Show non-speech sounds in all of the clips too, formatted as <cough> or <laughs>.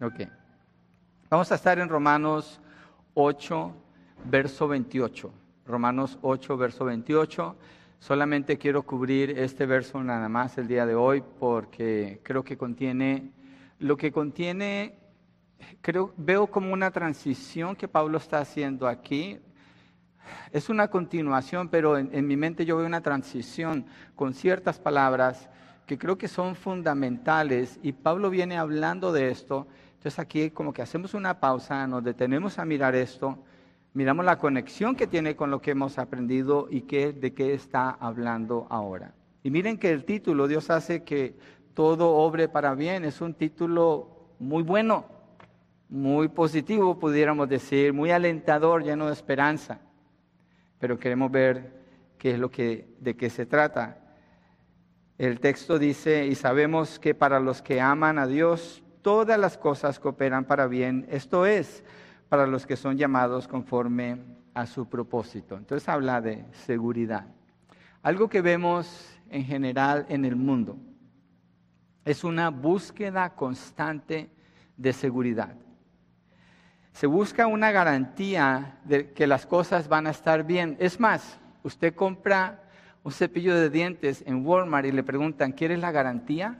Ok. Vamos a estar en Romanos 8, verso 28. Romanos 8, verso 28. Solamente quiero cubrir este verso nada más el día de hoy porque creo que contiene, lo que contiene, creo, veo como una transición que Pablo está haciendo aquí. Es una continuación, pero en, en mi mente yo veo una transición con ciertas palabras que creo que son fundamentales y Pablo viene hablando de esto. Entonces aquí como que hacemos una pausa, nos detenemos a mirar esto miramos la conexión que tiene con lo que hemos aprendido y qué, de qué está hablando ahora. Y miren que el título, Dios hace que todo obre para bien, es un título muy bueno, muy positivo, pudiéramos decir, muy alentador, lleno de esperanza. Pero queremos ver qué es lo que, de qué se trata. El texto dice, y sabemos que para los que aman a Dios, todas las cosas cooperan para bien. Esto es, para los que son llamados conforme a su propósito. Entonces habla de seguridad. Algo que vemos en general en el mundo es una búsqueda constante de seguridad. Se busca una garantía de que las cosas van a estar bien. Es más, usted compra un cepillo de dientes en Walmart y le preguntan, ¿quieres la garantía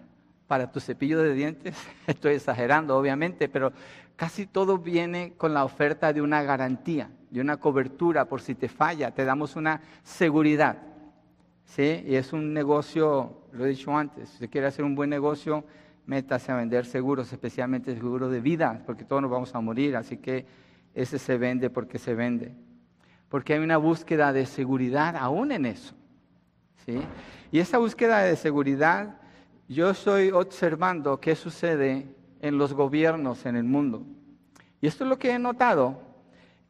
para tu cepillo de dientes? <laughs> Estoy exagerando, obviamente, pero casi todo viene con la oferta de una garantía, de una cobertura por si te falla, te damos una seguridad. ¿sí? Y es un negocio, lo he dicho antes, si usted quiere hacer un buen negocio, métase a vender seguros, especialmente seguros de vida, porque todos nos vamos a morir, así que ese se vende porque se vende. Porque hay una búsqueda de seguridad aún en eso. ¿sí? Y esa búsqueda de seguridad, yo estoy observando qué sucede en los gobiernos en el mundo. Y esto es lo que he notado,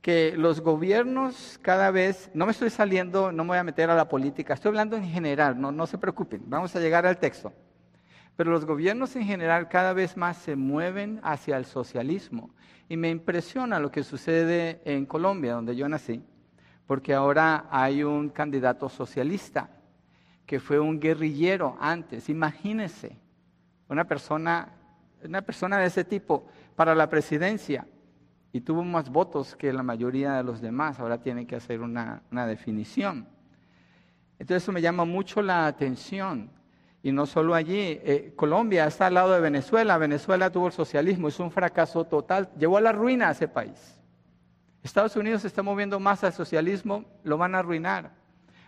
que los gobiernos cada vez, no me estoy saliendo, no me voy a meter a la política, estoy hablando en general, no, no se preocupen, vamos a llegar al texto. Pero los gobiernos en general cada vez más se mueven hacia el socialismo. Y me impresiona lo que sucede en Colombia, donde yo nací, porque ahora hay un candidato socialista que fue un guerrillero antes. Imagínense, una persona una persona de ese tipo para la presidencia y tuvo más votos que la mayoría de los demás. Ahora tiene que hacer una, definición. Entonces eso me llama mucho la atención. Y no solo allí, eh, Colombia está al lado de Venezuela. Venezuela tuvo el socialismo, es un fracaso total, llevó a la ruina a ese país. Estados Unidos se está moviendo más al socialismo, lo van a arruinar.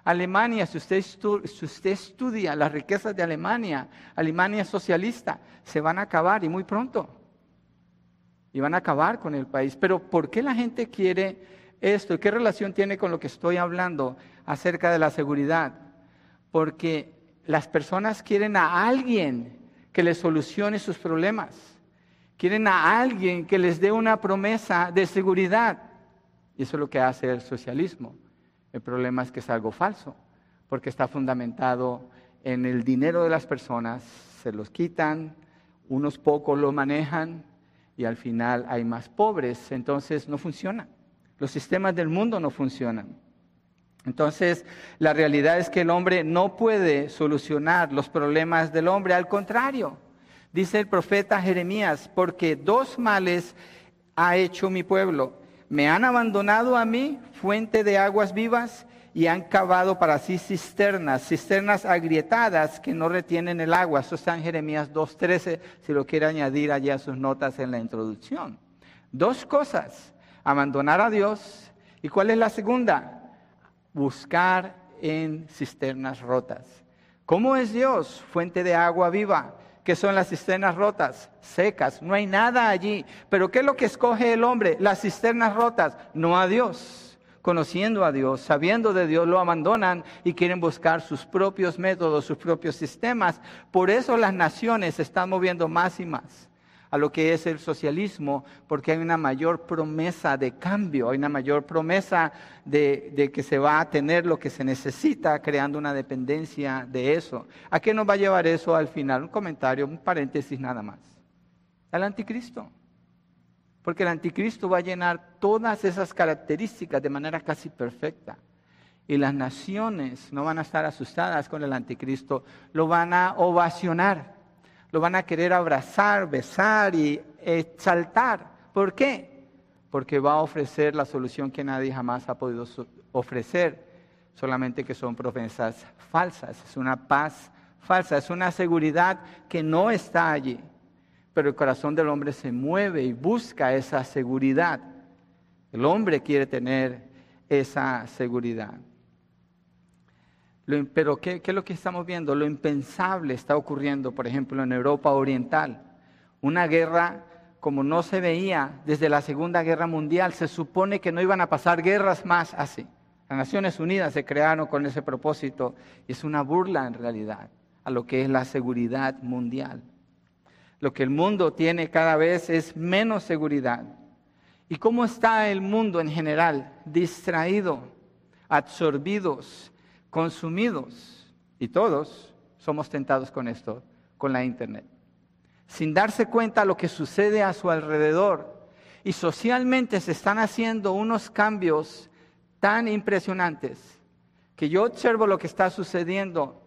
Alemania, si usted, si usted estudia las riquezas de Alemania, Alemania socialista, se van a acabar y muy pronto. Y van a acabar con el país. Pero ¿por qué la gente quiere esto? ¿Qué relación tiene con lo que estoy hablando acerca de la seguridad? Porque las personas quieren a alguien que les solucione sus problemas. Quieren a alguien que les dé una promesa de seguridad. Y eso es lo que hace el socialismo. El problema es que es algo falso, porque está fundamentado en el dinero de las personas, se los quitan, unos pocos lo manejan y al final hay más pobres, entonces no funciona. Los sistemas del mundo no funcionan. Entonces, la realidad es que el hombre no puede solucionar los problemas del hombre, al contrario, dice el profeta Jeremías, porque dos males ha hecho mi pueblo me han abandonado a mí, fuente de aguas vivas, y han cavado para sí cisternas, cisternas agrietadas que no retienen el agua. Eso está en Jeremías 2.13, si lo quiere añadir allá a sus notas en la introducción. Dos cosas, abandonar a Dios. ¿Y cuál es la segunda? Buscar en cisternas rotas. ¿Cómo es Dios? Fuente de agua viva que son las cisternas rotas, secas, no hay nada allí. Pero ¿qué es lo que escoge el hombre? Las cisternas rotas, no a Dios. Conociendo a Dios, sabiendo de Dios, lo abandonan y quieren buscar sus propios métodos, sus propios sistemas. Por eso las naciones se están moviendo más y más a lo que es el socialismo, porque hay una mayor promesa de cambio, hay una mayor promesa de, que se va a tener lo que se necesita, creando una dependencia de eso. ¿A qué nos va a llevar eso al final? Un comentario, un paréntesis nada más. Al anticristo. Porque el anticristo va a llenar todas esas características de manera casi perfecta. Y las naciones no van a estar asustadas con el anticristo, lo van a ovacionar lo van a querer abrazar, besar y exaltar. ¿Por qué? Porque va a ofrecer la solución que nadie jamás ha podido ofrecer, solamente que son promesas falsas, es una paz falsa, es una seguridad que no está allí. Pero el corazón del hombre se mueve y busca esa seguridad. El hombre quiere tener esa seguridad. Pero ¿qué, ¿qué, es lo que estamos viendo? Lo impensable está ocurriendo, por ejemplo, en Europa Oriental. Una guerra como no se veía desde la Segunda Guerra Mundial. Se supone que no iban a pasar guerras más así. Las Naciones Unidas se crearon con ese propósito y es una burla en realidad a lo que es la seguridad mundial. Lo que el mundo tiene cada vez es menos seguridad. ¿Y cómo está el mundo en general? Distraído, absorbidos, consumidos. Y todos somos tentados con esto, con la Internet. Sin darse cuenta lo que sucede a su alrededor. Y socialmente se están haciendo unos cambios tan impresionantes que yo observo lo que está sucediendo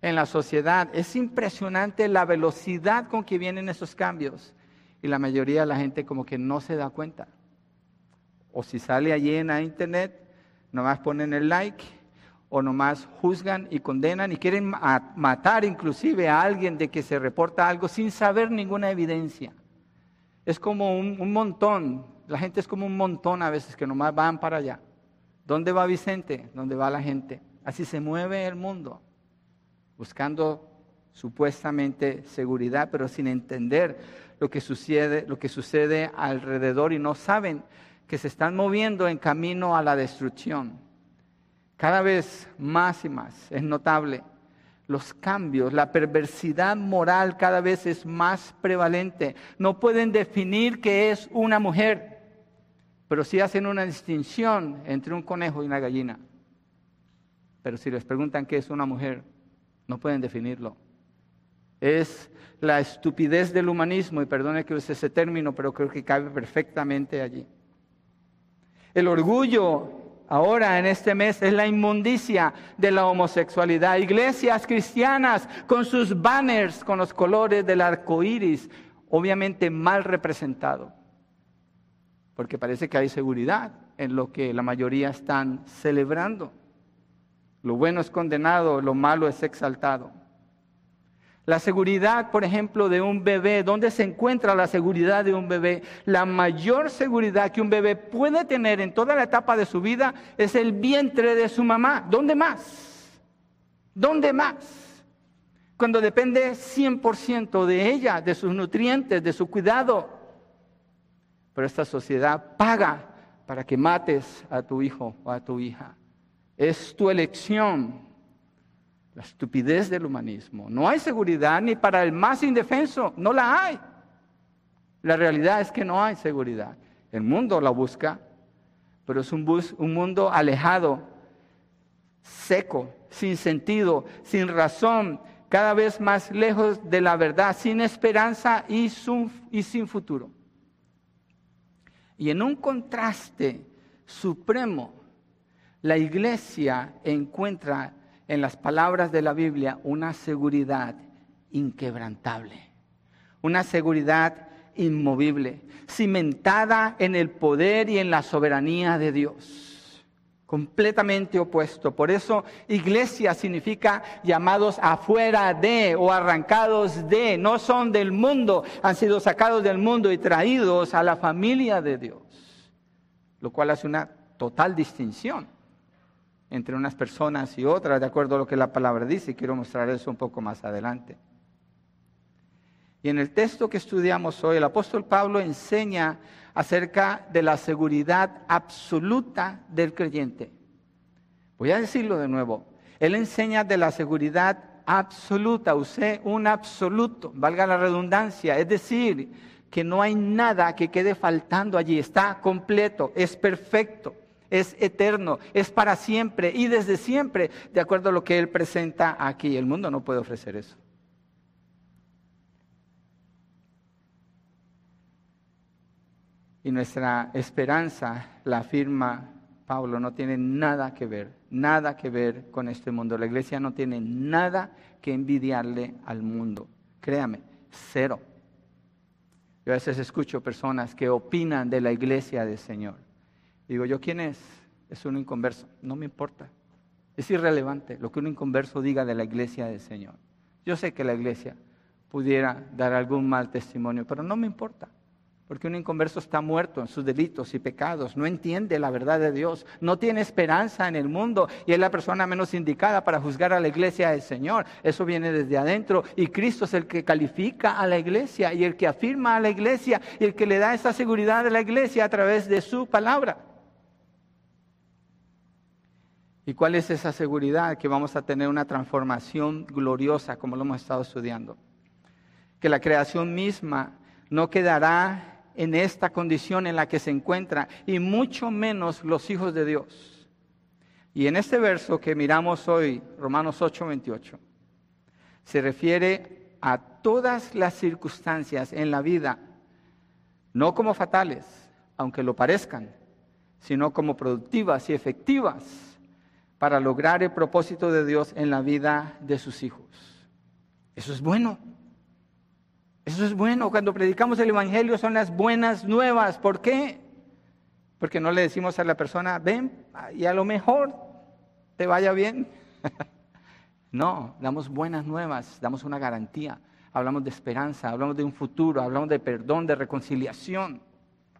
en la sociedad. Es impresionante la velocidad con que vienen esos cambios. Y la mayoría de la gente como que no se da cuenta. O si sale allí en la internet, nomás ponen el like o nomás juzgan y condenan y quieren matar inclusive a alguien de que se reporta algo sin saber ninguna evidencia. Es como un, montón, la gente es como un montón a veces que nomás van para allá. ¿Dónde va Vicente? ¿Dónde va la gente? Así se mueve el mundo buscando supuestamente seguridad, pero sin entender lo que sucede, lo que sucede alrededor y no saben que se están moviendo en camino a la destrucción. Cada vez más y más es notable los cambios, la perversidad moral cada vez es más prevalente. No pueden definir qué es una mujer, pero sí hacen una distinción entre un conejo y una gallina. Pero si les preguntan qué es una mujer, no pueden definirlo. Es la estupidez del humanismo, y perdone que use ese término, pero creo que cabe perfectamente allí. El orgullo ahora en este mes es la inmundicia de la homosexualidad. Iglesias cristianas con sus banners con los colores del arco iris, obviamente mal representado, porque parece que hay seguridad en lo que la mayoría están celebrando. Lo bueno es condenado, lo malo es exaltado. La seguridad, por ejemplo, de un bebé, ¿dónde se encuentra la seguridad de un bebé? La mayor seguridad que un bebé puede tener en toda la etapa de su vida es el vientre de su mamá. ¿Dónde más? ¿Dónde más? Cuando depende 100% de ella, de sus nutrientes, de su cuidado. Pero esta sociedad paga para que mates a tu hijo o a tu hija. Es tu elección. La estupidez del humanismo. No hay seguridad ni para el más indefenso, no la hay. La realidad es que no hay seguridad. El mundo la busca, pero es un, un mundo alejado, seco, sin sentido, sin razón, cada vez más lejos de la verdad, sin esperanza y, y sin futuro. Y en un contraste supremo la iglesia encuentra en las palabras de la Biblia una seguridad inquebrantable, una seguridad inmovible, cimentada en el poder y en la soberanía de Dios, completamente opuesto. Por eso iglesia significa llamados afuera de o arrancados de, no son del mundo, han sido sacados del mundo y traídos a la familia de Dios, lo cual hace una total distinción entre unas personas y otras, de acuerdo a lo que la palabra dice, y quiero mostrar eso un poco más adelante. Y en el texto que estudiamos hoy, el apóstol Pablo enseña acerca de la seguridad absoluta del creyente. Voy a decirlo de nuevo. Él enseña de la seguridad absoluta, usé un absoluto, valga la redundancia, es decir, que no hay nada que quede faltando allí, está completo, es perfecto es eterno, es para siempre y desde siempre, de acuerdo a lo que Él presenta aquí. El mundo no puede ofrecer eso. Y nuestra esperanza, la afirma Pablo, no tiene nada que ver, nada que ver con este mundo. La iglesia no tiene nada que envidiarle al mundo. Créame, cero. Yo a veces escucho personas que opinan de la iglesia del Señor. Digo, ¿yo quién es? Es un inconverso. No me importa. Es irrelevante lo que un inconverso diga de la iglesia del Señor. Yo sé que la iglesia pudiera dar algún mal testimonio, pero no me importa. Porque un inconverso está muerto en sus delitos y pecados, no entiende la verdad de Dios, no tiene esperanza en el mundo y es la persona menos indicada para juzgar a la iglesia del Señor. Eso viene desde adentro y Cristo es el que califica a la iglesia y el que afirma a la iglesia y el que le da esa seguridad a la iglesia a través de su palabra. ¿Y cuál es esa seguridad? Que vamos a tener una transformación gloriosa como lo hemos estado estudiando. Que la creación misma no quedará en esta condición en la que se encuentra, y mucho menos los hijos de Dios. Y en este verso que miramos hoy, Romanos 8, 28, se refiere a todas las circunstancias en la vida, no como fatales, aunque lo parezcan, sino como productivas y efectivas para lograr el propósito de Dios en la vida de sus hijos. Eso es bueno. Eso es bueno. Cuando predicamos el Evangelio son las buenas nuevas. ¿Por qué? Porque no le decimos a la persona, ven y a lo mejor te vaya bien. <laughs> no, damos buenas nuevas, damos una garantía. Hablamos de esperanza, hablamos de un futuro, hablamos de perdón, de reconciliación,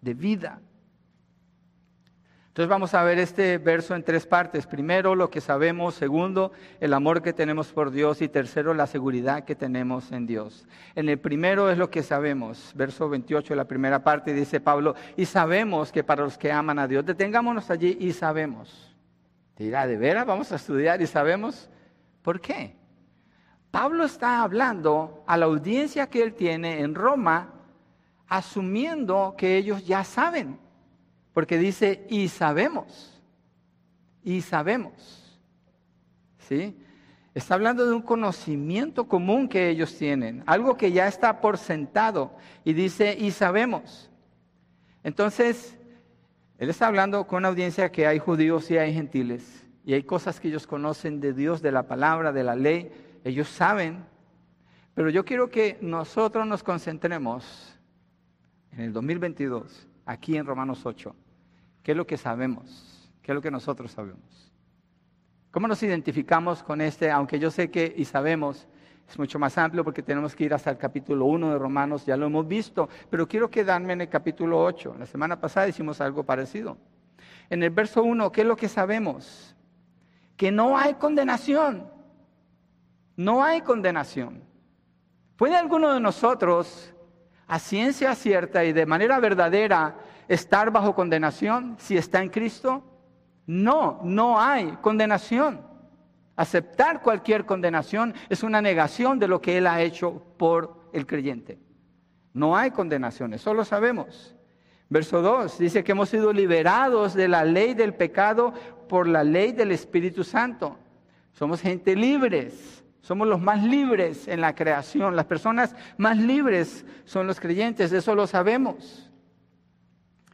de vida. Entonces vamos a ver este verso en tres partes. Primero, lo que sabemos. Segundo, el amor que tenemos por Dios. Y tercero, la seguridad que tenemos en Dios. En el primero es lo que sabemos. Verso 28, la primera parte, dice Pablo, y sabemos que para los que aman a Dios, detengámonos allí y sabemos. Dirá, ¿de veras vamos a estudiar y sabemos? ¿Por qué? Pablo está hablando a la audiencia que él tiene en Roma, asumiendo que ellos ya saben. Porque dice, y sabemos, y sabemos. ¿Sí? Está hablando de un conocimiento común que ellos tienen, algo que ya está por sentado, y dice, y sabemos. Entonces, él está hablando con una audiencia que hay judíos y hay gentiles, y hay cosas que ellos conocen de Dios, de la palabra, de la ley, ellos saben, pero yo quiero que nosotros nos concentremos en el 2022 aquí en Romanos 8. ¿Qué es lo que sabemos? ¿Qué es lo que nosotros sabemos? ¿Cómo nos identificamos con este? Aunque yo sé que y sabemos, es mucho más amplio porque tenemos que ir hasta el capítulo 1 de Romanos, ya lo hemos visto, pero quiero quedarme en el capítulo 8. La semana pasada hicimos algo parecido. En el verso 1, ¿qué es lo que sabemos? Que no hay condenación. No hay condenación. ¿Puede alguno de nosotros a ciencia cierta y de manera verdadera estar bajo condenación si está en Cristo? No, no hay condenación. Aceptar cualquier condenación es una negación de lo que Él ha hecho por el creyente. No hay condenación, eso lo sabemos. Verso 2 dice que hemos sido liberados de la ley del pecado por la ley del Espíritu Santo. Somos gente libres. Somos los más libres en la creación. Las personas más libres son los creyentes, eso lo sabemos.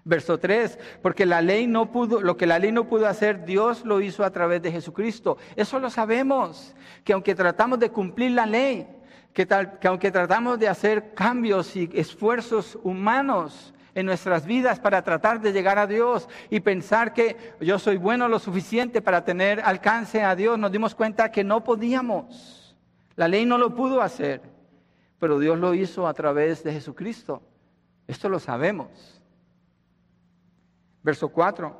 Verso 3, porque la ley no pudo, lo que la ley no pudo hacer, Dios lo hizo a través de Jesucristo. Eso lo sabemos, que aunque tratamos de cumplir la ley, que, que aunque tratamos de hacer cambios y esfuerzos humanos, en nuestras vidas para tratar de llegar a Dios y pensar que yo soy bueno lo suficiente para tener alcance a Dios, nos dimos cuenta que no podíamos. La ley no lo pudo hacer, pero Dios lo hizo a través de Jesucristo. Esto lo sabemos. Verso 4,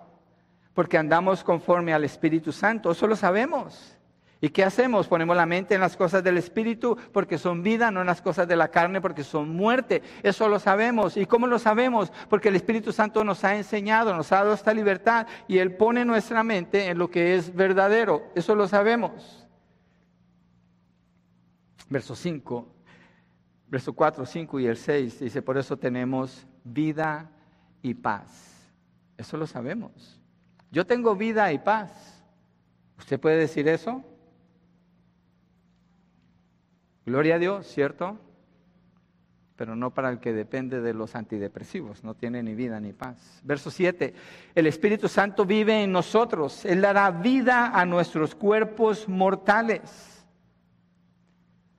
porque andamos conforme al Espíritu Santo, eso lo sabemos. ¿Y qué hacemos? Ponemos la mente en las cosas del Espíritu porque son vida, no en las cosas de la carne porque son muerte. Eso lo sabemos. ¿Y cómo lo sabemos? Porque el Espíritu Santo nos ha enseñado, nos ha dado esta libertad y Él pone nuestra mente en lo que es verdadero. Eso lo sabemos verso 5, verso 4, 5 y el 6, dice, por eso tenemos vida y paz. Eso lo sabemos. Yo tengo vida y paz. ¿Usted puede decir eso? Gloria a Dios, ¿cierto? Pero no para el que depende de los antidepresivos, no tiene ni vida ni paz. Verso 7, el Espíritu Santo vive en nosotros, Él dará vida a nuestros cuerpos mortales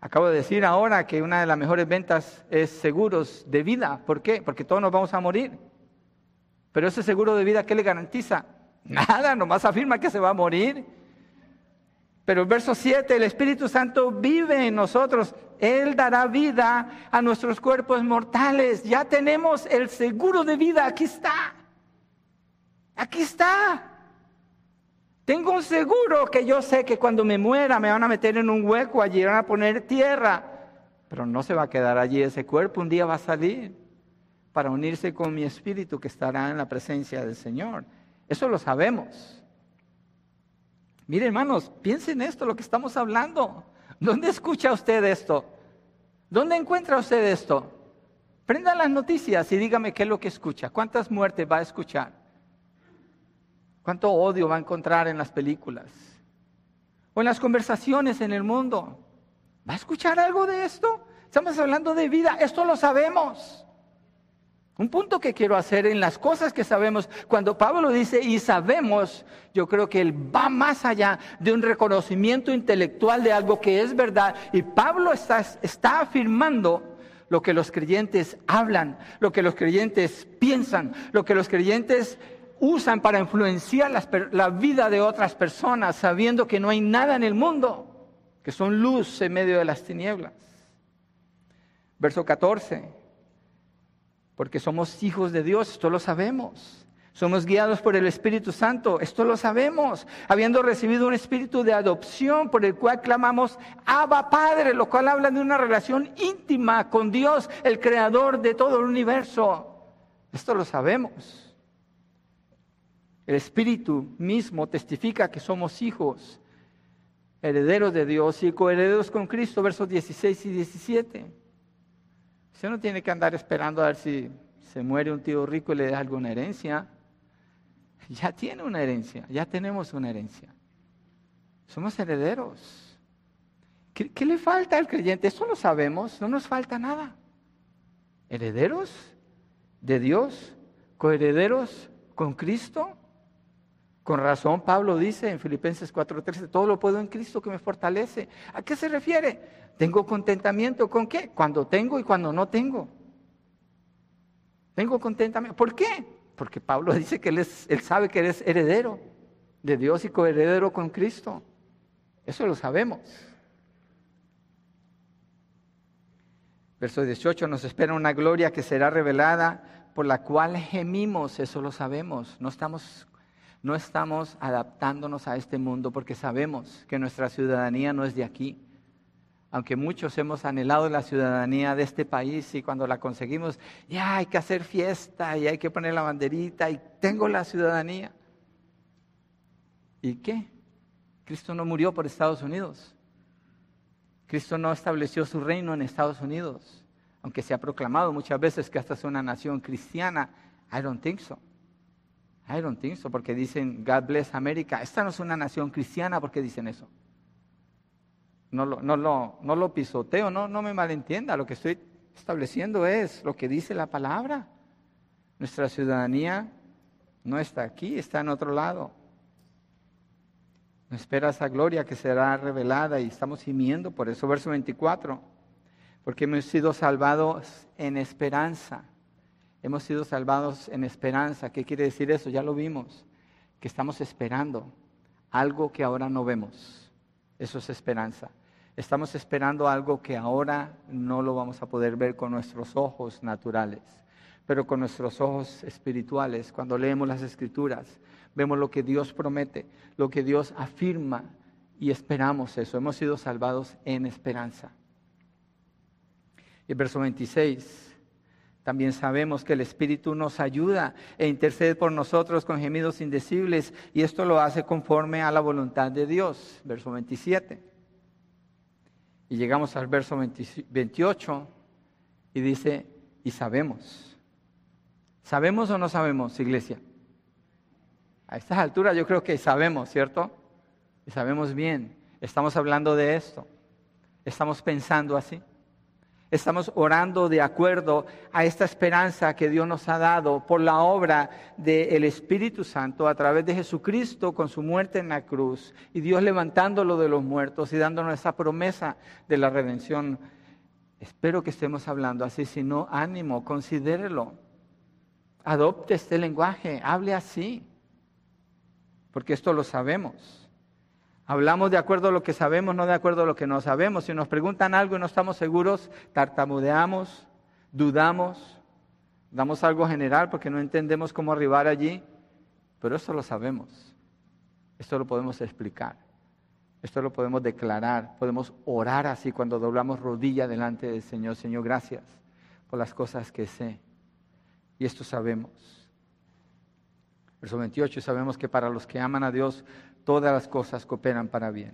Acabo de decir ahora que una de las mejores ventas es seguros de vida. ¿Por qué? Porque todos nos vamos a morir. Pero ese seguro de vida, ¿qué le garantiza? Nada, nomás afirma que se va a morir. Pero el verso 7, el Espíritu Santo vive en nosotros. Él dará vida a nuestros cuerpos mortales. Ya tenemos el seguro de vida. Aquí está. Aquí está. Tengo un seguro que yo sé que cuando me muera me van a meter en un hueco, allí van a poner tierra. Pero no se va a quedar allí ese cuerpo. Un día va a salir para unirse con mi espíritu que estará en la presencia del Señor. Eso lo sabemos. Mire, hermanos, piensen esto, lo que estamos hablando. ¿Dónde escucha usted esto? ¿Dónde encuentra usted esto? Prenda las noticias y dígame qué es lo que escucha. ¿Cuántas muertes va a escuchar? ¿Cuánto odio va a encontrar en las películas? ¿O en las conversaciones en el mundo? ¿Va a escuchar algo de esto? Estamos hablando de vida, esto lo sabemos. Un punto que quiero hacer en las cosas que sabemos, cuando Pablo dice y sabemos, yo creo que él va más allá de un reconocimiento intelectual de algo que es verdad. Y Pablo está, afirmando lo que los creyentes hablan, lo que los creyentes piensan, lo que los creyentes usan para influenciar la vida de otras personas, sabiendo que no hay nada en el mundo, que son luz en medio de las tinieblas. Verso 14 porque somos hijos de Dios, esto lo sabemos. Somos guiados por el Espíritu Santo, esto lo sabemos, habiendo recibido un espíritu de adopción por el cual clamamos Abba Padre, lo cual habla de una relación íntima con Dios, el creador de todo el universo. Esto lo sabemos. El Espíritu mismo testifica que somos hijos, herederos de Dios y coherederos con Cristo, versos 16 y 17. Usted no tiene que andar esperando a ver si se muere un tío rico y le da alguna herencia. <laughs> Ya tiene una herencia, ya tenemos una herencia. Somos herederos. ¿Qué, le falta al creyente? Eso lo sabemos, no nos falta nada. ¿Herederos de Dios? ¿Coherederos con Cristo? Con razón Pablo dice en Filipenses 4:13, todo lo puedo en Cristo que me fortalece. ¿A qué se refiere? Tengo contentamiento con qué? Cuando tengo y cuando no tengo. Tengo contentamiento. ¿Por qué? Porque Pablo dice que él, él sabe que eres heredero de Dios y coheredero con Cristo. Eso lo sabemos. Verso 18, nos espera una gloria que será revelada por la cual gemimos, eso lo sabemos. No estamos, no estamos adaptándonos a este mundo porque sabemos que nuestra ciudadanía no es de aquí aunque muchos hemos anhelado la ciudadanía de este país y cuando la conseguimos, ya hay que hacer fiesta y hay que poner la banderita y tengo la ciudadanía. ¿Y qué? Cristo no murió por Estados Unidos. Cristo no estableció su reino en Estados Unidos, aunque se ha proclamado muchas veces que esta es una nación cristiana. I don't think so. I don't think so, porque dicen God bless America. Esta no es una nación cristiana porque dicen eso no lo, no no lo pisoteo, no, no me malentienda, lo que estoy estableciendo es lo que dice la palabra. Nuestra ciudadanía no está aquí, está en otro lado. Nos espera esa gloria que será revelada y estamos gimiendo por eso. Verso 24, porque hemos sido salvados en esperanza. Hemos sido salvados en esperanza. ¿Qué quiere decir eso? Ya lo vimos, que estamos esperando algo que ahora no vemos. Eso es esperanza. Estamos esperando algo que ahora no lo vamos a poder ver con nuestros ojos naturales, pero con nuestros ojos espirituales, cuando leemos las escrituras, vemos lo que Dios promete, lo que Dios afirma y esperamos eso. Hemos sido salvados en esperanza. Y verso 26, también sabemos que el Espíritu nos ayuda e intercede por nosotros con gemidos indecibles y esto lo hace conforme a la voluntad de Dios. Verso 27. Y llegamos al verso 28 y dice, y sabemos. ¿Sabemos o no sabemos, iglesia? A estas alturas yo creo que sabemos, ¿cierto? Y sabemos bien. Estamos hablando de esto. Estamos pensando así. Estamos orando de acuerdo a esta esperanza que Dios nos ha dado por la obra del Espíritu Santo a través de Jesucristo con su muerte en la cruz y Dios levantándolo de los muertos y dándonos esa promesa de la redención. Espero que estemos hablando así, si no, ánimo, considérelo. Adopte este lenguaje, hable así, porque esto lo sabemos. Hablamos de acuerdo a lo que sabemos, no de acuerdo a lo que no sabemos. Si nos preguntan algo y no estamos seguros, tartamudeamos, dudamos, damos algo general porque no entendemos cómo arribar allí, pero esto lo sabemos. Esto lo podemos explicar. Esto lo podemos declarar. Podemos orar así cuando doblamos rodilla delante del Señor. Señor, gracias por las cosas que sé. Y esto sabemos. Verso 28, sabemos que para los que aman a Dios, todas las cosas cooperan para bien.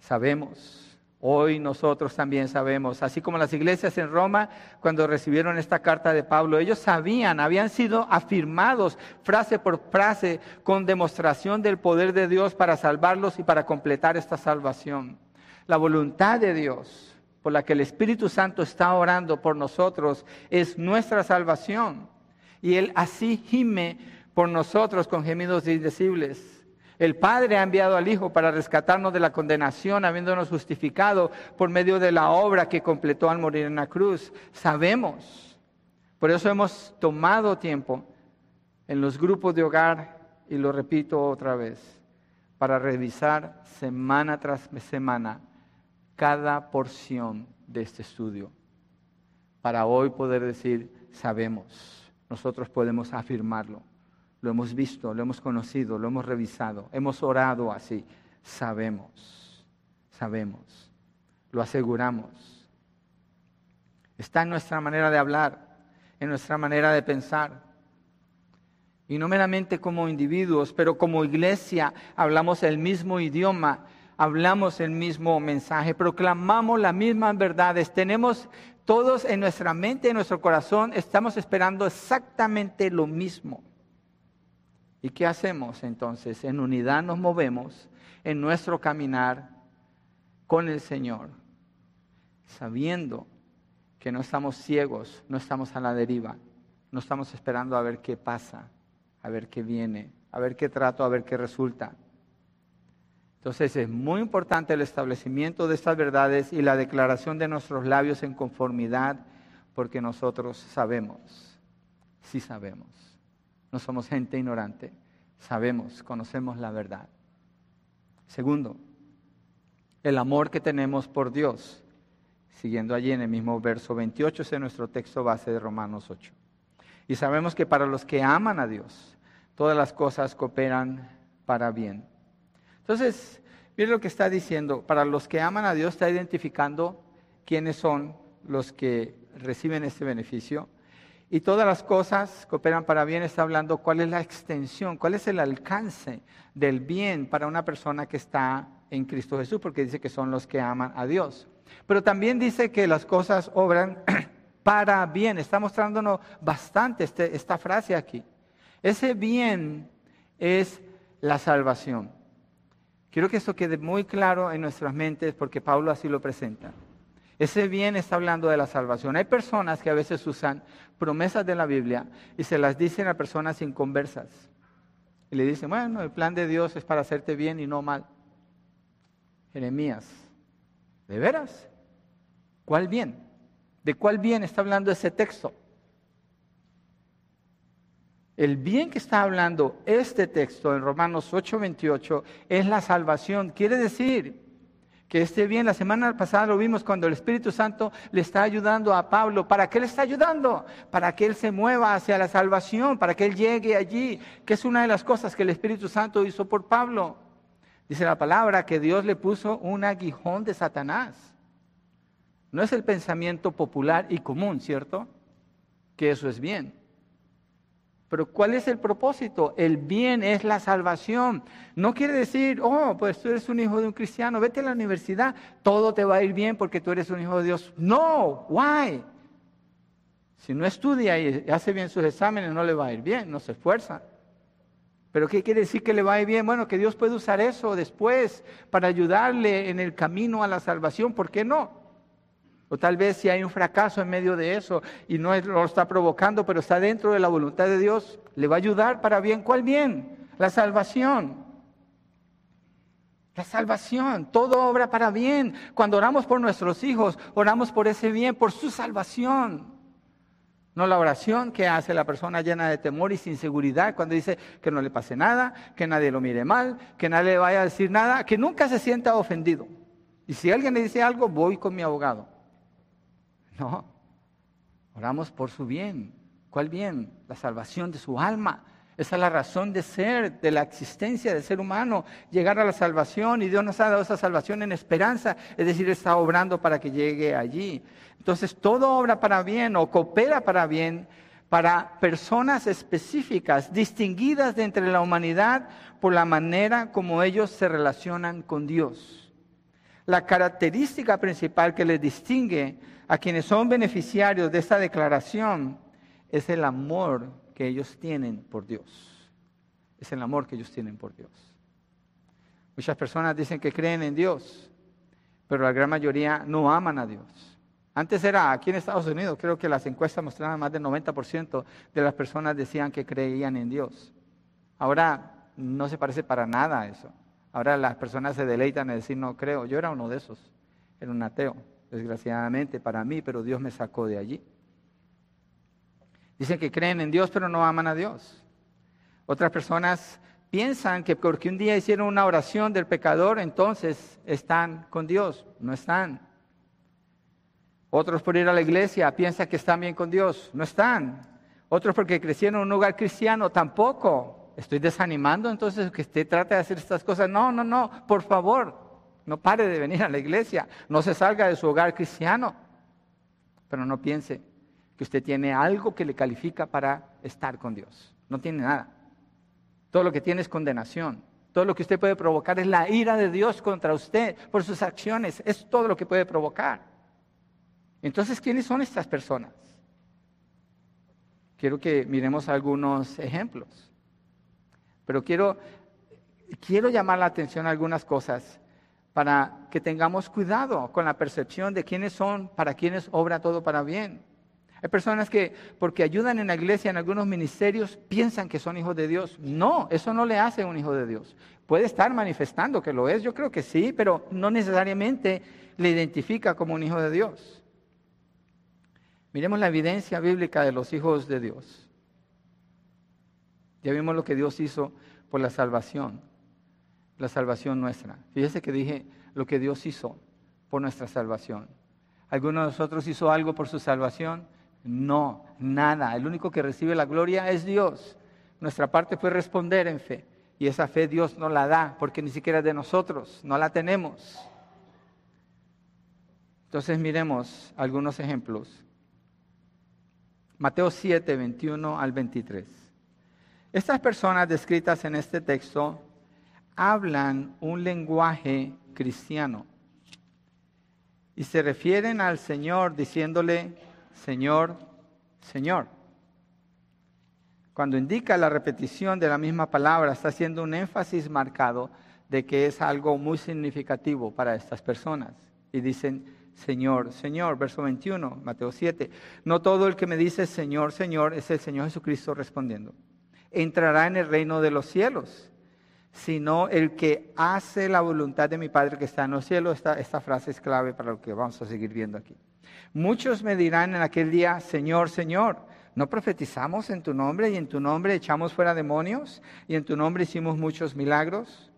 Sabemos, hoy nosotros también sabemos, así como las iglesias en Roma, cuando recibieron esta carta de Pablo, ellos sabían, habían sido afirmados frase por frase con demostración del poder de Dios para salvarlos y para completar esta salvación. La voluntad de Dios por la que el Espíritu Santo está orando por nosotros es nuestra salvación. Y Él así gime por nosotros con gemidos indecibles. El Padre ha enviado al Hijo para rescatarnos de la condenación, habiéndonos justificado por medio de la obra que completó al morir en la cruz. Sabemos. Por eso hemos tomado tiempo en los grupos de hogar, y lo repito otra vez, para revisar semana tras semana cada porción de este estudio. Para hoy poder decir, sabemos, nosotros podemos afirmarlo. Lo hemos visto, lo hemos conocido, lo hemos revisado, hemos orado así. Sabemos, sabemos, lo aseguramos. Está en nuestra manera de hablar, en nuestra manera de pensar. Y no meramente como individuos, pero como iglesia hablamos el mismo idioma, hablamos el mismo mensaje, proclamamos las mismas verdades, tenemos todos en nuestra mente, en nuestro corazón, estamos esperando exactamente lo mismo. ¿Y qué hacemos entonces? En unidad nos movemos en nuestro caminar con el Señor, sabiendo que no estamos ciegos, no estamos a la deriva, no estamos esperando a ver qué pasa, a ver qué viene, a ver qué trato, a ver qué resulta. Entonces es muy importante el establecimiento de estas verdades y la declaración de nuestros labios en conformidad, porque nosotros sabemos, sí sabemos no somos gente ignorante, sabemos, conocemos la verdad. Segundo, el amor que tenemos por Dios. Siguiendo allí en el mismo verso 28, es nuestro texto base de Romanos 8. Y sabemos que para los que aman a Dios, todas las cosas cooperan para bien. Entonces, miren lo que está diciendo. Para los que aman a Dios, está identificando quiénes son los que reciben este beneficio y todas las cosas cooperan para bien, está hablando cuál es la extensión, cuál es el alcance del bien para una persona que está en Cristo Jesús, porque dice que son los que aman a Dios. Pero también dice que las cosas obran <clears throat> para bien. Está mostrándonos bastante este, esta frase aquí. Ese bien es la salvación. Quiero que esto quede muy claro en nuestras mentes porque Pablo así lo presenta. Ese bien está hablando de la salvación. Hay personas que a veces usan promesas de la Biblia y se las dicen a personas inconversas. Y le dicen, bueno, el plan de Dios es para hacerte bien y no mal. Jeremías, ¿de veras? ¿Cuál bien? ¿De cuál bien está hablando ese texto? El bien que está hablando este texto en Romanos 8:28 es la salvación. Quiere decir que esté bien. La semana pasada lo vimos cuando el Espíritu Santo le está ayudando a Pablo. ¿Para qué le está ayudando? Para que él se mueva hacia la salvación, para que él llegue allí, que es una de las cosas que el Espíritu Santo hizo por Pablo. Dice la palabra que Dios le puso un aguijón de Satanás. No es el pensamiento popular y común, ¿cierto? Que eso es bien. Pero ¿cuál es el propósito? El bien es la salvación. No quiere decir, oh, pues tú eres un hijo de un cristiano, vete a la universidad, todo te va a ir bien porque tú eres un hijo de Dios. No, why? Si no estudia y hace bien sus exámenes, no le va a ir bien, no se esfuerza. Pero ¿qué quiere decir que le va a ir bien? Bueno, que Dios puede usar eso después para ayudarle en el camino a la salvación, ¿por qué no? O tal vez si hay un fracaso en medio de eso y no lo está provocando, pero está dentro de la voluntad de Dios, le va a ayudar para bien. ¿Cuál bien? La salvación. La salvación, todo obra para bien. Cuando oramos por nuestros hijos, oramos por ese bien, por su salvación. No la oración que hace la persona llena de temor y sin seguridad cuando dice que no le pase nada, que nadie lo mire mal, que nadie le vaya a decir nada, que nunca se sienta ofendido. Y si alguien le dice algo, voy con mi abogado. No, oramos por su bien. ¿Cuál bien? La salvación de su alma. Esa es la razón de ser, de la existencia del ser humano, llegar a la salvación y Dios nos ha dado esa salvación en esperanza, es decir, está obrando para que llegue allí. Entonces, todo obra para bien o coopera para bien para personas específicas, distinguidas de entre la humanidad por la manera como ellos se relacionan con Dios. La característica principal que les distingue a quienes son beneficiarios de esta declaración es el amor que ellos tienen por Dios. Es el amor que ellos tienen por Dios. Muchas personas dicen que creen en Dios, pero la gran mayoría no aman a Dios. Antes era aquí en Estados Unidos, creo que las encuestas mostraban más del 90% de las personas decían que creían en Dios. Ahora no se parece para nada a eso. Ahora las personas se deleitan en decir no creo. Yo era uno de esos, era un ateo, desgraciadamente para mí, pero Dios me sacó de allí. Dicen que creen en Dios, pero no aman a Dios. Otras personas piensan que porque un día hicieron una oración del pecador, entonces están con Dios. No están. Otros por ir a la iglesia piensan que están bien con Dios. No están. Otros porque crecieron en un hogar cristiano, tampoco. Estoy desanimando entonces que usted trate de hacer estas cosas. No, no, no, por favor, no pare de venir a la iglesia. No se salga de su hogar cristiano. Pero no piense que usted tiene algo que le califica para estar con Dios. No tiene nada. Todo lo que tiene es condenación. Todo lo que usted puede provocar es la ira de Dios contra usted por sus acciones. Es todo lo que puede provocar. Entonces, ¿quiénes son estas personas? Quiero que miremos algunos ejemplos. Pero quiero, quiero llamar la atención a algunas cosas para que tengamos cuidado con la percepción de quiénes son, para quiénes obra todo para bien. Hay personas que porque ayudan en la iglesia, en algunos ministerios, piensan que son hijos de Dios. No, eso no le hace un hijo de Dios. Puede estar manifestando que lo es, yo creo que sí, pero no necesariamente le identifica como un hijo de Dios. Miremos la evidencia bíblica de los hijos de Dios. Ya vimos lo que Dios hizo por la salvación, la salvación nuestra. Fíjese que dije lo que Dios hizo por nuestra salvación. ¿Alguno de nosotros hizo algo por su salvación? No, nada. El único que recibe la gloria es Dios. Nuestra parte fue responder en fe. Y esa fe Dios no la da porque ni siquiera de nosotros, no la tenemos. Entonces miremos algunos ejemplos. Mateo 7, 21 al 23. Estas personas descritas en este texto hablan un lenguaje cristiano y se refieren al Señor diciéndole, Señor, Señor. Cuando indica la repetición de la misma palabra, está haciendo un énfasis marcado de que es algo muy significativo para estas personas. Y dicen, Señor, Señor, verso 21, Mateo 7. No todo el que me dice Señor, Señor es el Señor Jesucristo respondiendo. Entrará en el reino de los cielos, sino el que hace la voluntad de mi Padre que está en los cielos. Esta, frase es clave para lo que vamos a seguir viendo aquí. Muchos me dirán en aquel día, Señor, Señor, ¿no profetizamos en tu nombre y en tu nombre echamos fuera demonios y en tu nombre hicimos muchos milagros?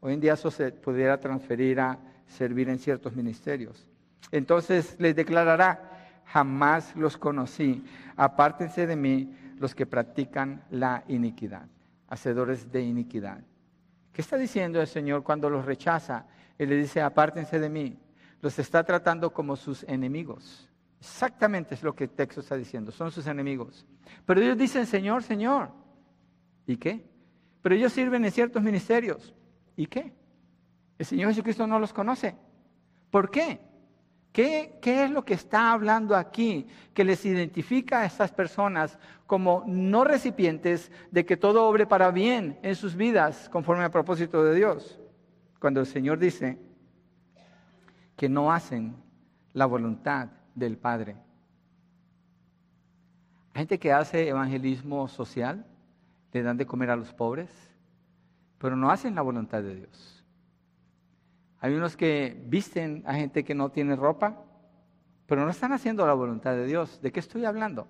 Hoy en día eso se pudiera transferir a servir en ciertos ministerios. Entonces les declarará, jamás los conocí, apártense de mí los que practican la iniquidad, hacedores de iniquidad. ¿Qué está diciendo el Señor cuando los rechaza? Él le dice, apártense de mí, los está tratando como sus enemigos. Exactamente es lo que el texto está diciendo, son sus enemigos. Pero ellos dicen, Señor, Señor. ¿Y qué? Pero ellos sirven en ciertos ministerios. ¿Y qué? El Señor Jesucristo no los conoce. ¿Por qué? ¿Qué, ¿Qué, es lo que está hablando aquí que les identifica a estas personas como no recipientes de que todo obre para bien en sus vidas conforme al propósito de Dios? Cuando el Señor dice, que no hacen la voluntad del Padre. Hay gente que hace evangelismo social, le dan de comer a los pobres, pero no hacen la voluntad de Dios. Hay unos que visten a gente que no tiene ropa, pero no están haciendo la voluntad de Dios. ¿De qué estoy hablando?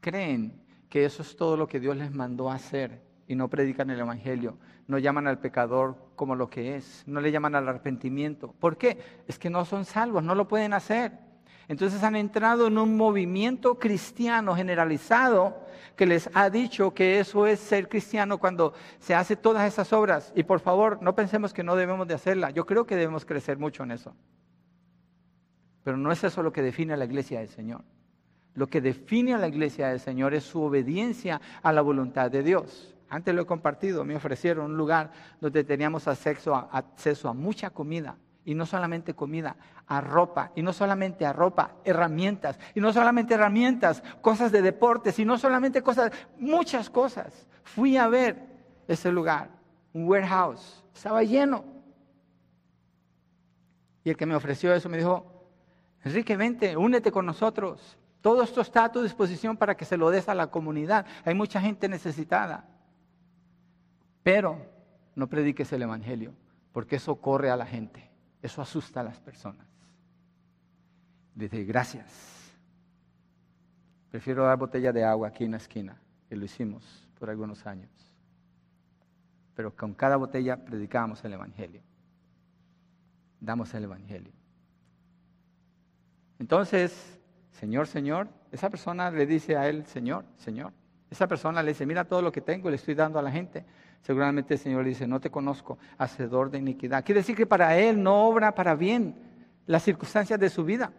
Creen que eso es todo lo que Dios les mandó a hacer y no predican el Evangelio, no llaman al pecador como lo que es, no le llaman al arrepentimiento. ¿Por qué? Es que no son salvos, no lo pueden hacer. Entonces han entrado en un movimiento cristiano generalizado que les ha dicho que eso es ser cristiano cuando se hace todas esas obras. Y por favor, no pensemos que no debemos de hacerla. Yo creo que debemos crecer mucho en eso. Pero no es eso lo que define a la iglesia del Señor. Lo que define a la iglesia del Señor es su obediencia a la voluntad de Dios. Antes lo he compartido, me ofrecieron un lugar donde teníamos acceso acceso a mucha comida. Y no solamente comida, a ropa. Y no solamente a ropa, herramientas. Y no solamente herramientas, cosas de deportes. Y no solamente cosas, muchas cosas. Fui a ver ese lugar, un warehouse. Estaba lleno. Y el que me ofreció eso me dijo, Enrique, vente, únete con nosotros. Todo esto está a tu disposición para que se lo des a la comunidad. Hay mucha gente necesitada. Pero no prediques el Evangelio, porque eso corre a la gente, eso asusta a las personas. Dice, gracias. Prefiero dar botella de agua aquí en la esquina, que lo hicimos por algunos años. Pero con cada botella predicamos el Evangelio. Damos el Evangelio. Entonces, Señor, Señor, esa persona le dice a él, Señor, Señor. Esa persona le dice, mira todo lo que tengo, le estoy dando a la gente. Seguramente el Señor dice, no te conozco, hacedor de iniquidad. Quiere decir que para Él no obra para bien las circunstancias de su vida.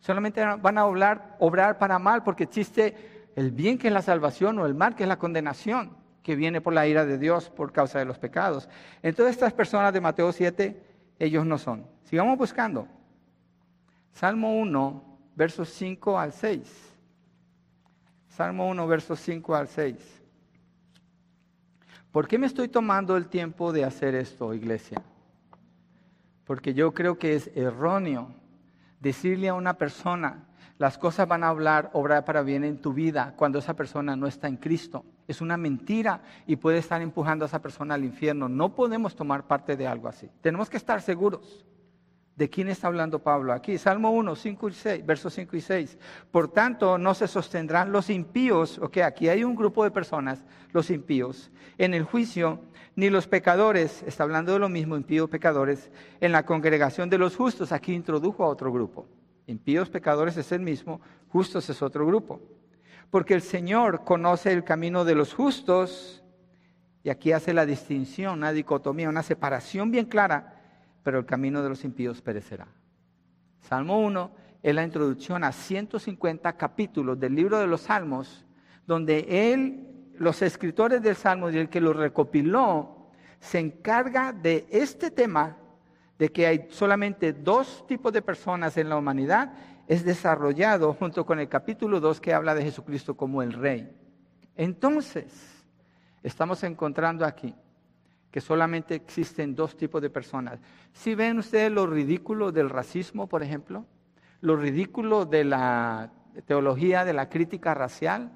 Solamente van a obrar, obrar para mal porque existe el bien que es la salvación o el mal que es la condenación que viene por la ira de Dios por causa de los pecados. Entonces estas personas de Mateo 7, ellos no son. Sigamos buscando. Salmo 1, versos 5 al 6. Salmo 1, versos 5 al 6. ¿Por qué me estoy tomando el tiempo de hacer esto, iglesia? Porque yo creo que es erróneo decirle a una persona, las cosas van a hablar, obrar para bien en tu vida cuando esa persona no está en Cristo. Es una mentira y puede estar empujando a esa persona al infierno. No podemos tomar parte de algo así. Tenemos que estar seguros. ¿De quién está hablando Pablo aquí? Salmo 1, 5 y 6, versos 5 y 6. Por tanto, no se sostendrán los impíos, ok, aquí hay un grupo de personas, los impíos, en el juicio, ni los pecadores, está hablando de lo mismo, impíos pecadores, en la congregación de los justos, aquí introdujo a otro grupo. Impíos pecadores es el mismo, justos es otro grupo. Porque el Señor conoce el camino de los justos, y aquí hace la distinción, una dicotomía, una separación bien clara pero el camino de los impíos perecerá. Salmo 1 es la introducción a 150 capítulos del libro de los Salmos, donde él, los escritores del Salmo y el que lo recopiló, se encarga de este tema de que hay solamente dos tipos de personas en la humanidad, es desarrollado junto con el capítulo 2 que habla de Jesucristo como el Rey. Entonces, estamos encontrando aquí que solamente existen dos tipos de personas. Si ven ustedes lo ridículo del racismo, por ejemplo, lo ridículo de la teología de la crítica racial,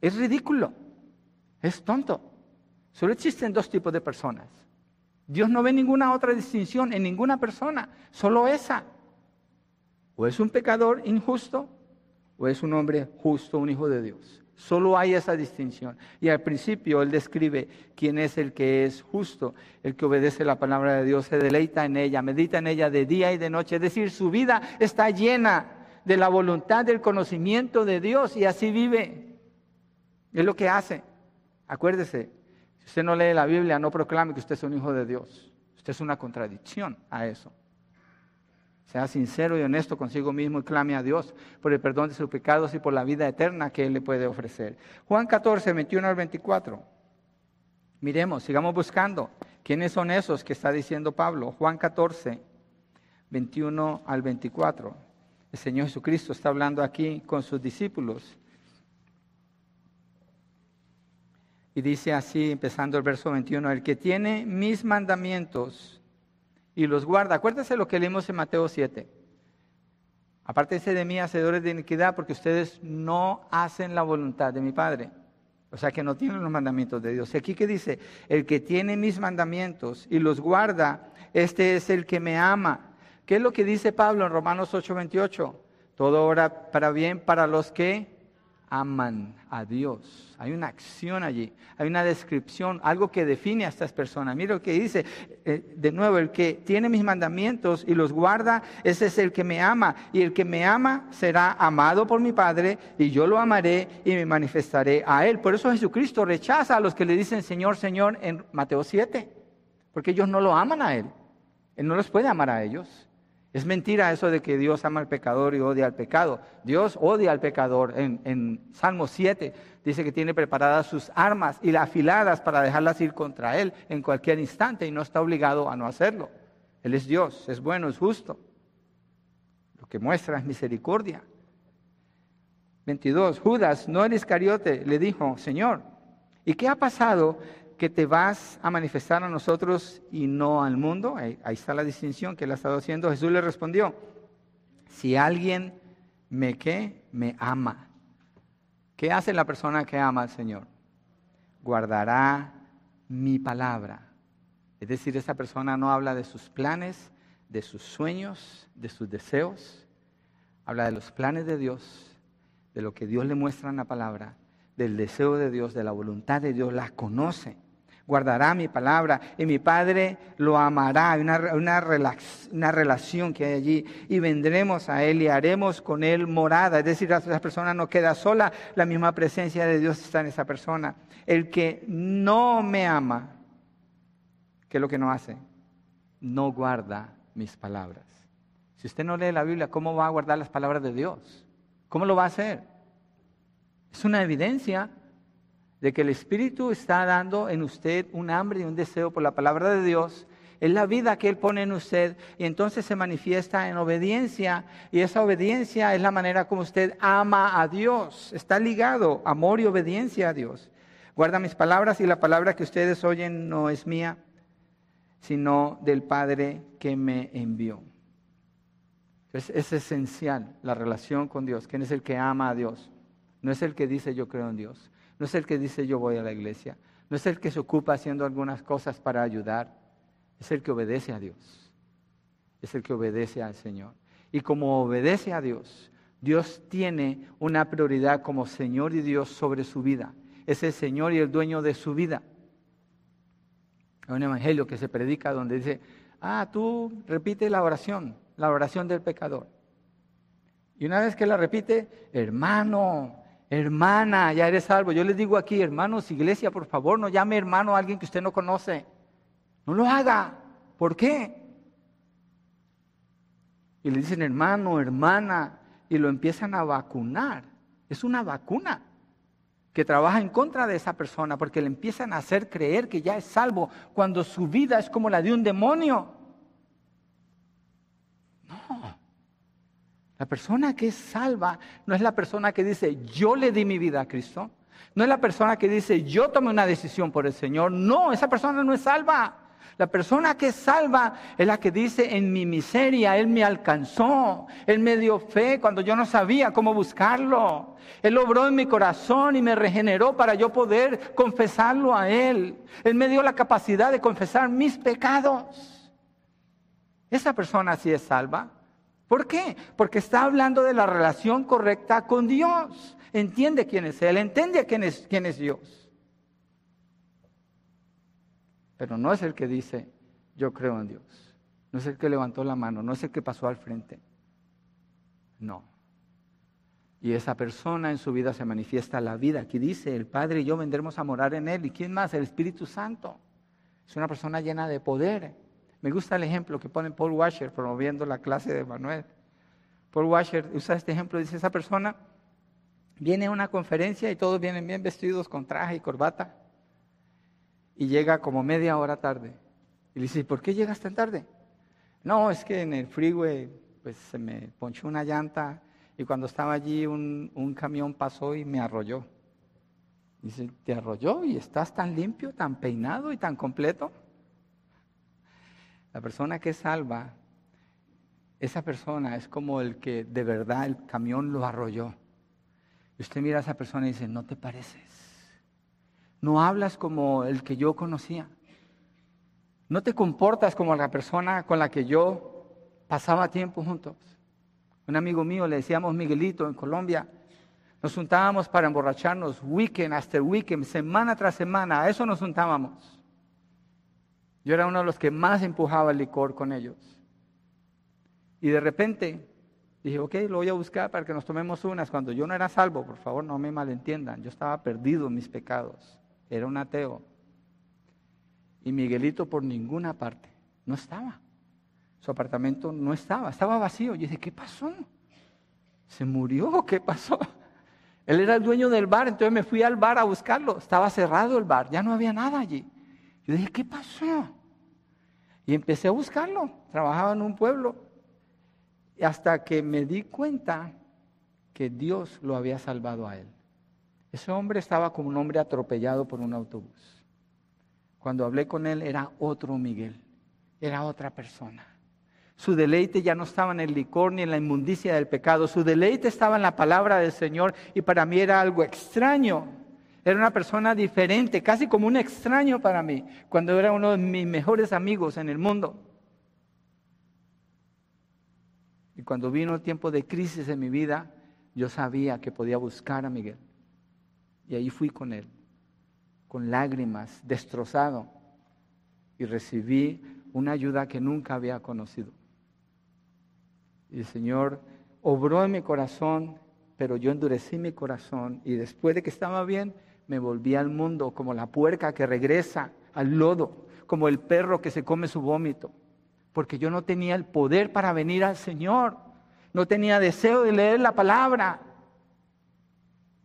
es ridículo, es tonto. Solo existen dos tipos de personas. Dios no ve ninguna otra distinción en ninguna persona, solo esa. O es un pecador injusto o es un hombre justo, un hijo de Dios. Solo hay esa distinción. Y al principio él describe quién es el que es justo, el que obedece la palabra de Dios, se deleita en ella, medita en ella de día y de noche. Es decir, su vida está llena de la voluntad, del conocimiento de Dios y así vive. Es lo que hace. Acuérdese, si usted no lee la Biblia, no proclame que usted es un hijo de Dios. Usted es una contradicción a eso. Sea sincero y honesto consigo mismo y clame a Dios por el perdón de sus pecados y por la vida eterna que Él le puede ofrecer. Juan 14, 21 al 24. Miremos, sigamos buscando. ¿Quiénes son esos que está diciendo Pablo? Juan 14, 21 al 24. El Señor Jesucristo está hablando aquí con sus discípulos. Y dice así, empezando el verso 21, el que tiene mis mandamientos y los guarda. Acuérdese lo que leímos en Mateo 7. Apártense de mí, hacedores de iniquidad, porque ustedes no hacen la voluntad de mi Padre. O sea que no tienen los mandamientos de Dios. Y aquí que dice, el que tiene mis mandamientos y los guarda, este es el que me ama. ¿Qué es lo que dice Pablo en Romanos 8:28? Todo obra para bien para los que aman a Dios. Hay una acción allí, hay una descripción, algo que define a estas personas. Mira lo que dice, eh, de nuevo, el que tiene mis mandamientos y los guarda, ese es el que me ama. Y el que me ama será amado por mi Padre y yo lo amaré y me manifestaré a él. Por eso Jesucristo rechaza a los que le dicen Señor, Señor en Mateo 7, porque ellos no lo aman a él. Él no los puede amar a ellos. Es mentira eso de que Dios ama al pecador y odia al pecado. Dios odia al pecador. En, en, Salmo 7 dice que tiene preparadas sus armas y las afiladas para dejarlas ir contra Él en cualquier instante y no está obligado a no hacerlo. Él es Dios, es bueno, es justo. Lo que muestra es misericordia. 22. Judas, no el Iscariote, le dijo, Señor, ¿y qué ha pasado que te vas a manifestar a nosotros y no al mundo. Ahí, está la distinción que él ha estado haciendo. Jesús le respondió, si alguien me que me ama. ¿Qué hace la persona que ama al Señor? Guardará mi palabra. Es decir, esa persona no habla de sus planes, de sus sueños, de sus deseos. Habla de los planes de Dios, de lo que Dios le muestra en la palabra, del deseo de Dios, de la voluntad de Dios. La conoce guardará mi palabra y mi Padre lo amará. Hay una, una, relación que hay allí y vendremos a Él y haremos con Él morada. Es decir, esa persona no queda sola, la misma presencia de Dios está en esa persona. El que no me ama, ¿qué es lo que no hace? No guarda mis palabras. Si usted no lee la Biblia, ¿cómo va a guardar las palabras de Dios? ¿Cómo lo va a hacer? Es una evidencia de que el Espíritu está dando en usted un hambre y un deseo por la palabra de Dios, es la vida que Él pone en usted y entonces se manifiesta en obediencia y esa obediencia es la manera como usted ama a Dios, está ligado amor y obediencia a Dios. Guarda mis palabras y la palabra que ustedes oyen no es mía, sino del Padre que me envió. Es, es esencial la relación con Dios. ¿Quién es el que ama a Dios? No es el que dice yo creo en Dios. No es el que dice yo voy a la iglesia. No es el que se ocupa haciendo algunas cosas para ayudar. Es el que obedece a Dios. Es el que obedece al Señor. Y como obedece a Dios, Dios tiene una prioridad como Señor y Dios sobre su vida. Es el Señor y el dueño de su vida. Hay un evangelio que se predica donde dice, ah, tú repite la oración, la oración del pecador. Y una vez que la repite, hermano, Hermana, ya eres salvo. Yo les digo aquí, hermanos, iglesia, por favor, no llame hermano a alguien que usted no conoce. No lo haga. ¿Por qué? Y le dicen hermano, hermana, y lo empiezan a vacunar. Es una vacuna que trabaja en contra de esa persona porque le empiezan a hacer creer que ya es salvo cuando su vida es como la de un demonio. La persona que es salva no es la persona que dice, yo le di mi vida a Cristo. No es la persona que dice, yo tomé una decisión por el Señor. No, esa persona no es salva. La persona que es salva es la que dice, en mi miseria Él me alcanzó. Él me dio fe cuando yo no sabía cómo buscarlo. Él obró en mi corazón y me regeneró para yo poder confesarlo a Él. Él me dio la capacidad de confesar mis pecados. Esa persona sí es salva. ¿Por qué? Porque está hablando de la relación correcta con Dios. Entiende quién es Él, entiende quién es, quién es Dios. Pero no es el que dice, yo creo en Dios. No es el que levantó la mano, no es el que pasó al frente. No. Y esa persona en su vida se manifiesta la vida. Aquí dice, el Padre y yo vendremos a morar en Él. ¿Y quién más? El Espíritu Santo. Es una persona llena de poder. Me gusta el ejemplo que pone Paul Washer promoviendo la clase de Manuel. Paul Washer usa este ejemplo, dice, esa persona viene a una conferencia y todos vienen bien vestidos con traje y corbata y llega como media hora tarde. Y le dice, ¿por qué llegas tan tarde? No, es que en el freeway pues se me ponchó una llanta y cuando estaba allí un, un camión pasó y me arrolló. Dice, ¿te arrolló y estás tan limpio, tan peinado y tan completo? La persona que salva esa persona es como el que de verdad el camión lo arrolló. Y usted mira a esa persona y dice, no te pareces. No hablas como el que yo conocía. No te comportas como la persona con la que yo pasaba tiempo juntos. Un amigo mío le decíamos Miguelito en Colombia. Nos juntábamos para emborracharnos weekend after weekend, semana tras semana. A eso nos juntábamos. Yo era uno de los que más empujaba el licor con ellos. Y de repente dije, ok, lo voy a buscar para que nos tomemos unas. Cuando yo no era salvo, por favor, no me malentiendan. Yo estaba perdido en mis pecados. Era un ateo. Y Miguelito por ninguna parte. No estaba. Su apartamento no estaba. Estaba vacío. Yo dije, ¿qué pasó? ¿Se murió? ¿Qué pasó? Él era el dueño del bar, entonces me fui al bar a buscarlo. Estaba cerrado el bar, ya no había nada allí. Yo dije, ¿qué pasó? Y empecé a buscarlo. Trabajaba en un pueblo. Hasta que me di cuenta que Dios lo había salvado a él. Ese hombre estaba como un hombre atropellado por un autobús. Cuando hablé con él era otro Miguel, era otra persona. Su deleite ya no estaba en el licor ni en la inmundicia del pecado, su deleite estaba en la palabra del Señor y para mí era algo extraño. Era una persona diferente, casi como un extraño para mí, cuando era uno de mis mejores amigos en el mundo. Y cuando vino el tiempo de crisis en mi vida, yo sabía que podía buscar a Miguel. Y ahí fui con él, con lágrimas, destrozado. Y recibí una ayuda que nunca había conocido. Y el Señor obró en mi corazón, pero yo endurecí mi corazón. Y después de que estaba bien, me volví al mundo como la puerca que regresa al lodo, como el perro que se come su vómito, porque yo no tenía el poder para venir al Señor, no tenía deseo de leer la palabra.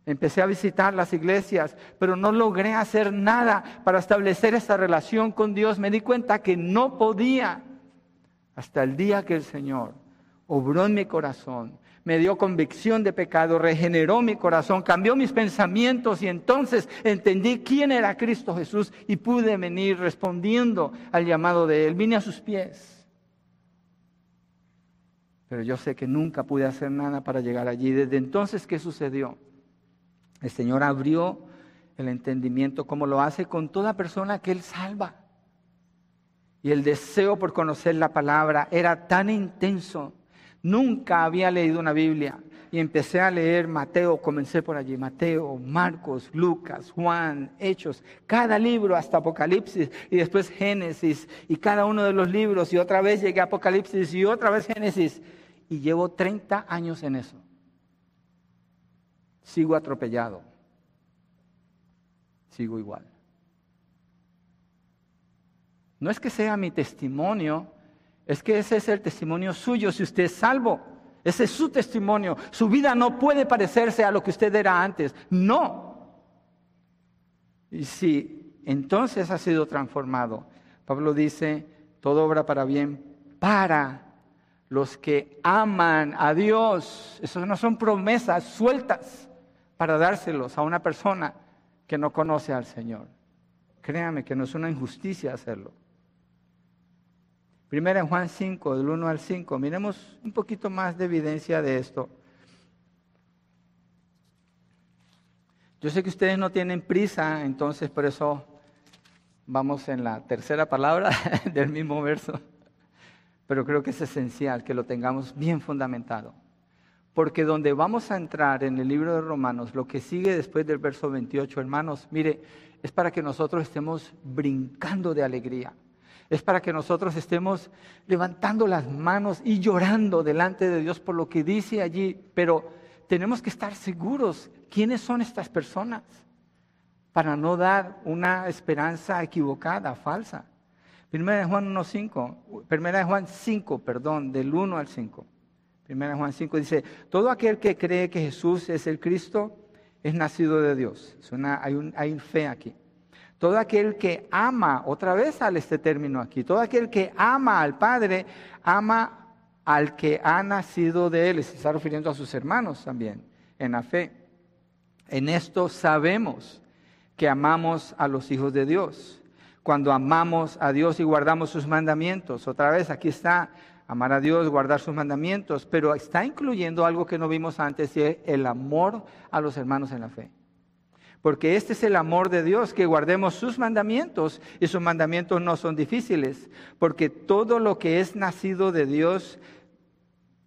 Empecé a visitar las iglesias, pero no logré hacer nada para establecer esa relación con Dios. Me di cuenta que no podía hasta el día que el Señor obró en mi corazón me dio convicción de pecado, regeneró mi corazón, cambió mis pensamientos y entonces entendí quién era Cristo Jesús y pude venir respondiendo al llamado de Él. Vine a sus pies. Pero yo sé que nunca pude hacer nada para llegar allí. Desde entonces, ¿qué sucedió? El Señor abrió el entendimiento como lo hace con toda persona que Él salva. Y el deseo por conocer la palabra era tan intenso Nunca había leído una Biblia y empecé a leer Mateo, comencé por allí, Mateo, Marcos, Lucas, Juan, Hechos, cada libro hasta Apocalipsis y después Génesis y cada uno de los libros y otra vez llegué a Apocalipsis y otra vez Génesis y llevo 30 años en eso. Sigo atropellado, sigo igual. No es que sea mi testimonio, es que ese es el testimonio suyo si usted es salvo. Ese es su testimonio. Su vida no puede parecerse a lo que usted era antes. No. Y si entonces ha sido transformado, Pablo dice, todo obra para bien para los que aman a Dios. Esas no son promesas sueltas para dárselos a una persona que no conoce al Señor. Créame que no es una injusticia hacerlo. Primera en Juan 5, del 1 al 5. Miremos un poquito más de evidencia de esto. Yo sé que ustedes no tienen prisa, entonces por eso vamos en la tercera palabra <laughs> del mismo verso. Pero creo que es esencial que lo tengamos bien fundamentado. Porque donde vamos a entrar en el libro de Romanos, lo que sigue después del verso 28, hermanos, mire, es para que nosotros estemos brincando de alegría es para que nosotros estemos levantando las manos y llorando delante de Dios por lo que dice allí, pero tenemos que estar seguros quiénes son estas personas para no dar una esperanza equivocada, falsa. Primera Juan 1.5, primera Juan 5, perdón, del 1 al 5. Primera Juan 5 dice, todo aquel que cree que Jesús es el Cristo es nacido de Dios. hay, un, hay fe aquí. Todo aquel que ama, otra vez sale este término aquí, todo aquel que ama al Padre, ama al que ha nacido de él, se está refiriendo a sus hermanos también, en la fe. En esto sabemos que amamos a los hijos de Dios, cuando amamos a Dios y guardamos sus mandamientos. Otra vez aquí está amar a Dios, guardar sus mandamientos, pero está incluyendo algo que no vimos antes, y es el amor a los hermanos en la fe. Porque este es el amor de Dios, que guardemos sus mandamientos, y sus mandamientos no son difíciles, porque todo lo que es nacido de Dios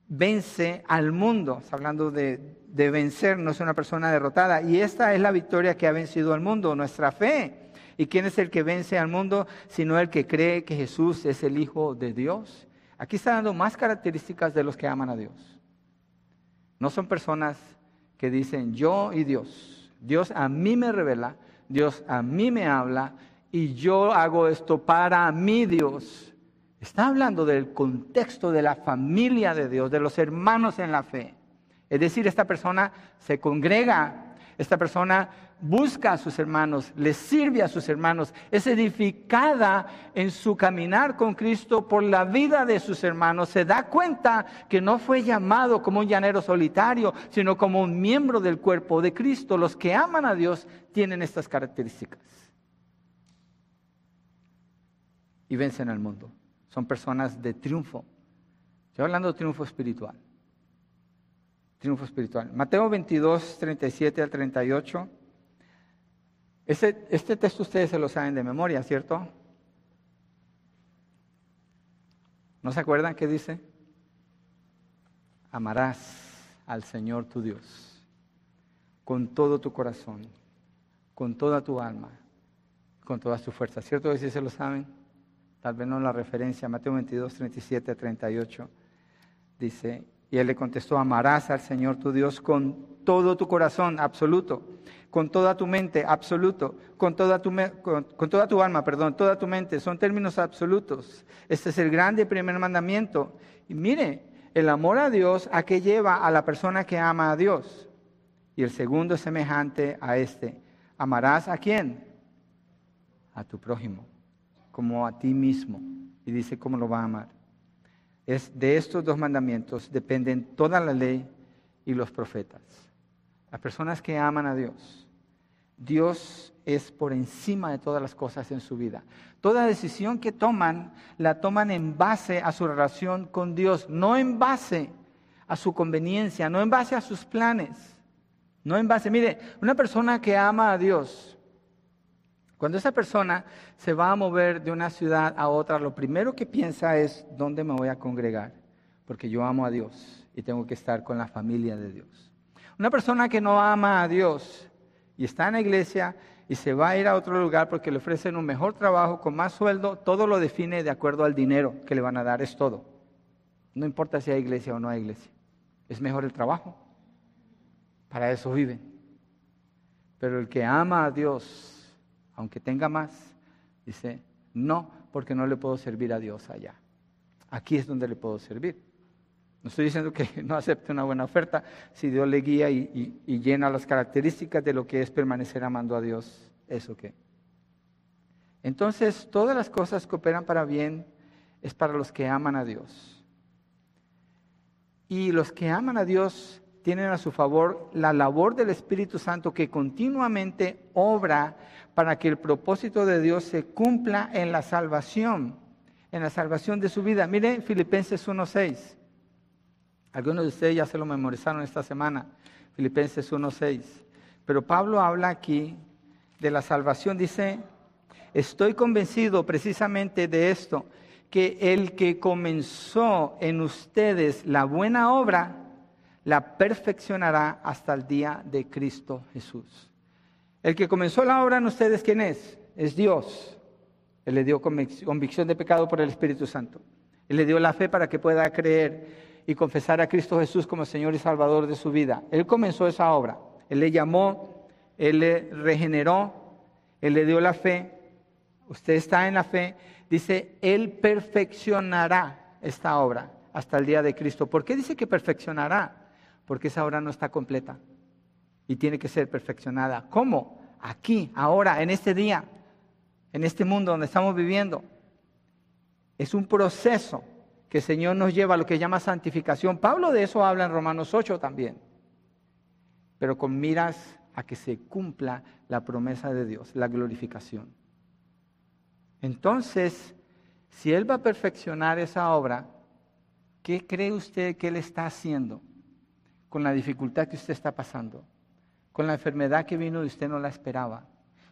vence al mundo. Está hablando de, vencer, no es una persona derrotada. Y esta es la victoria que ha vencido al mundo, nuestra fe. ¿Y quién es el que vence al mundo? Sino el que cree que Jesús es el Hijo de Dios. Aquí está dando más características de los que aman a Dios. No son personas que dicen yo y Dios. Dios a mí me revela, Dios a mí me habla y yo hago esto para mi Dios. Está hablando del contexto de la familia de Dios, de los hermanos en la fe. Es decir, esta persona se congrega, esta persona busca a sus hermanos, les sirve a sus hermanos, es edificada en su caminar con Cristo por la vida de sus hermanos, se da cuenta que no fue llamado como un llanero solitario, sino como un miembro del cuerpo de Cristo. Los que aman a Dios tienen estas características y vencen al mundo. Son personas de triunfo. Estoy hablando de triunfo espiritual. Triunfo espiritual. Mateo 22, 37 al 38. Este, este, texto ustedes se lo saben de memoria, ¿cierto? ¿No se acuerdan qué dice? Amarás al Señor tu Dios con todo tu corazón, con toda tu alma, con todas tus fuerzas. ¿Cierto que se lo saben? Tal vez no la referencia, Mateo 22, 37 38. Dice, y él le contestó, amarás al Señor tu Dios con todo tu corazón, absoluto, con toda tu mente, absoluto, con toda tu, con, toda tu alma, perdón, toda tu mente. Son términos absolutos. Este es el grande primer mandamiento. Y mire, el amor a Dios, ¿a qué lleva a la persona que ama a Dios? Y el segundo es semejante a este. ¿Amarás a quién? A tu prójimo, como a ti mismo. Y dice cómo lo va a amar. Es de estos dos mandamientos dependen toda la ley y los profetas. Las personas que aman a Dios, Dios es por encima de todas las cosas en su vida. Toda decisión que toman, la toman en base a su relación con Dios, no en base a su conveniencia, no en base a sus planes, no en base, mire, una persona que ama a Dios, cuando esa persona se va a mover de una ciudad a otra, lo primero que piensa es, ¿dónde me voy a congregar? Porque yo amo a Dios y tengo que estar con la familia de Dios. Una persona que no ama a Dios y está en la iglesia y se va a ir a otro lugar porque le ofrecen un mejor trabajo, con más sueldo, todo lo define de acuerdo al dinero que le van a dar, es todo. No importa si hay iglesia o no hay iglesia. Es mejor el trabajo. Para eso viven. Pero el que ama a Dios aunque tenga más, dice, no, porque no le puedo servir a Dios allá. Aquí es donde le puedo servir. No estoy diciendo que <laughs> no acepte una buena oferta si Dios le guía y, llena las características de lo que es permanecer amando a Dios. ¿Eso qué? Entonces, todas las cosas que operan para bien es para los que aman a Dios. Y los que aman a Dios tienen a su favor la labor del Espíritu Santo que continuamente obra para que el propósito de Dios se cumpla en la salvación, en la salvación de su vida. Mire Filipenses 1.6. Algunos de ustedes ya se lo memorizaron esta semana, Filipenses 1.6. Pero Pablo habla aquí de la salvación, dice, estoy convencido precisamente de esto, que el que comenzó en ustedes la buena obra, la perfeccionará hasta el día de Cristo Jesús. El que comenzó la obra en ustedes, ¿quién es? Es Dios. Él le dio convicción de pecado por el Espíritu Santo. Él le dio la fe para que pueda creer y confesar a Cristo Jesús como Señor y Salvador de su vida. Él comenzó esa obra. Él le llamó, Él le regeneró, Él le dio la fe. Usted está en la fe. Dice, Él perfeccionará esta obra hasta el día de Cristo. ¿Por qué dice que perfeccionará? porque esa obra no está completa y tiene que ser perfeccionada. ¿Cómo? Aquí, ahora, en este día, en este mundo donde estamos viviendo. Es un proceso que el Señor nos lleva a lo que llama santificación. Pablo de eso habla en Romanos 8 también. Pero con miras a que se cumpla la promesa de Dios, la glorificación. Entonces, si Él va a perfeccionar esa obra, ¿Qué cree usted que Él está haciendo con la dificultad que usted está pasando? Con la enfermedad que vino y usted no la esperaba.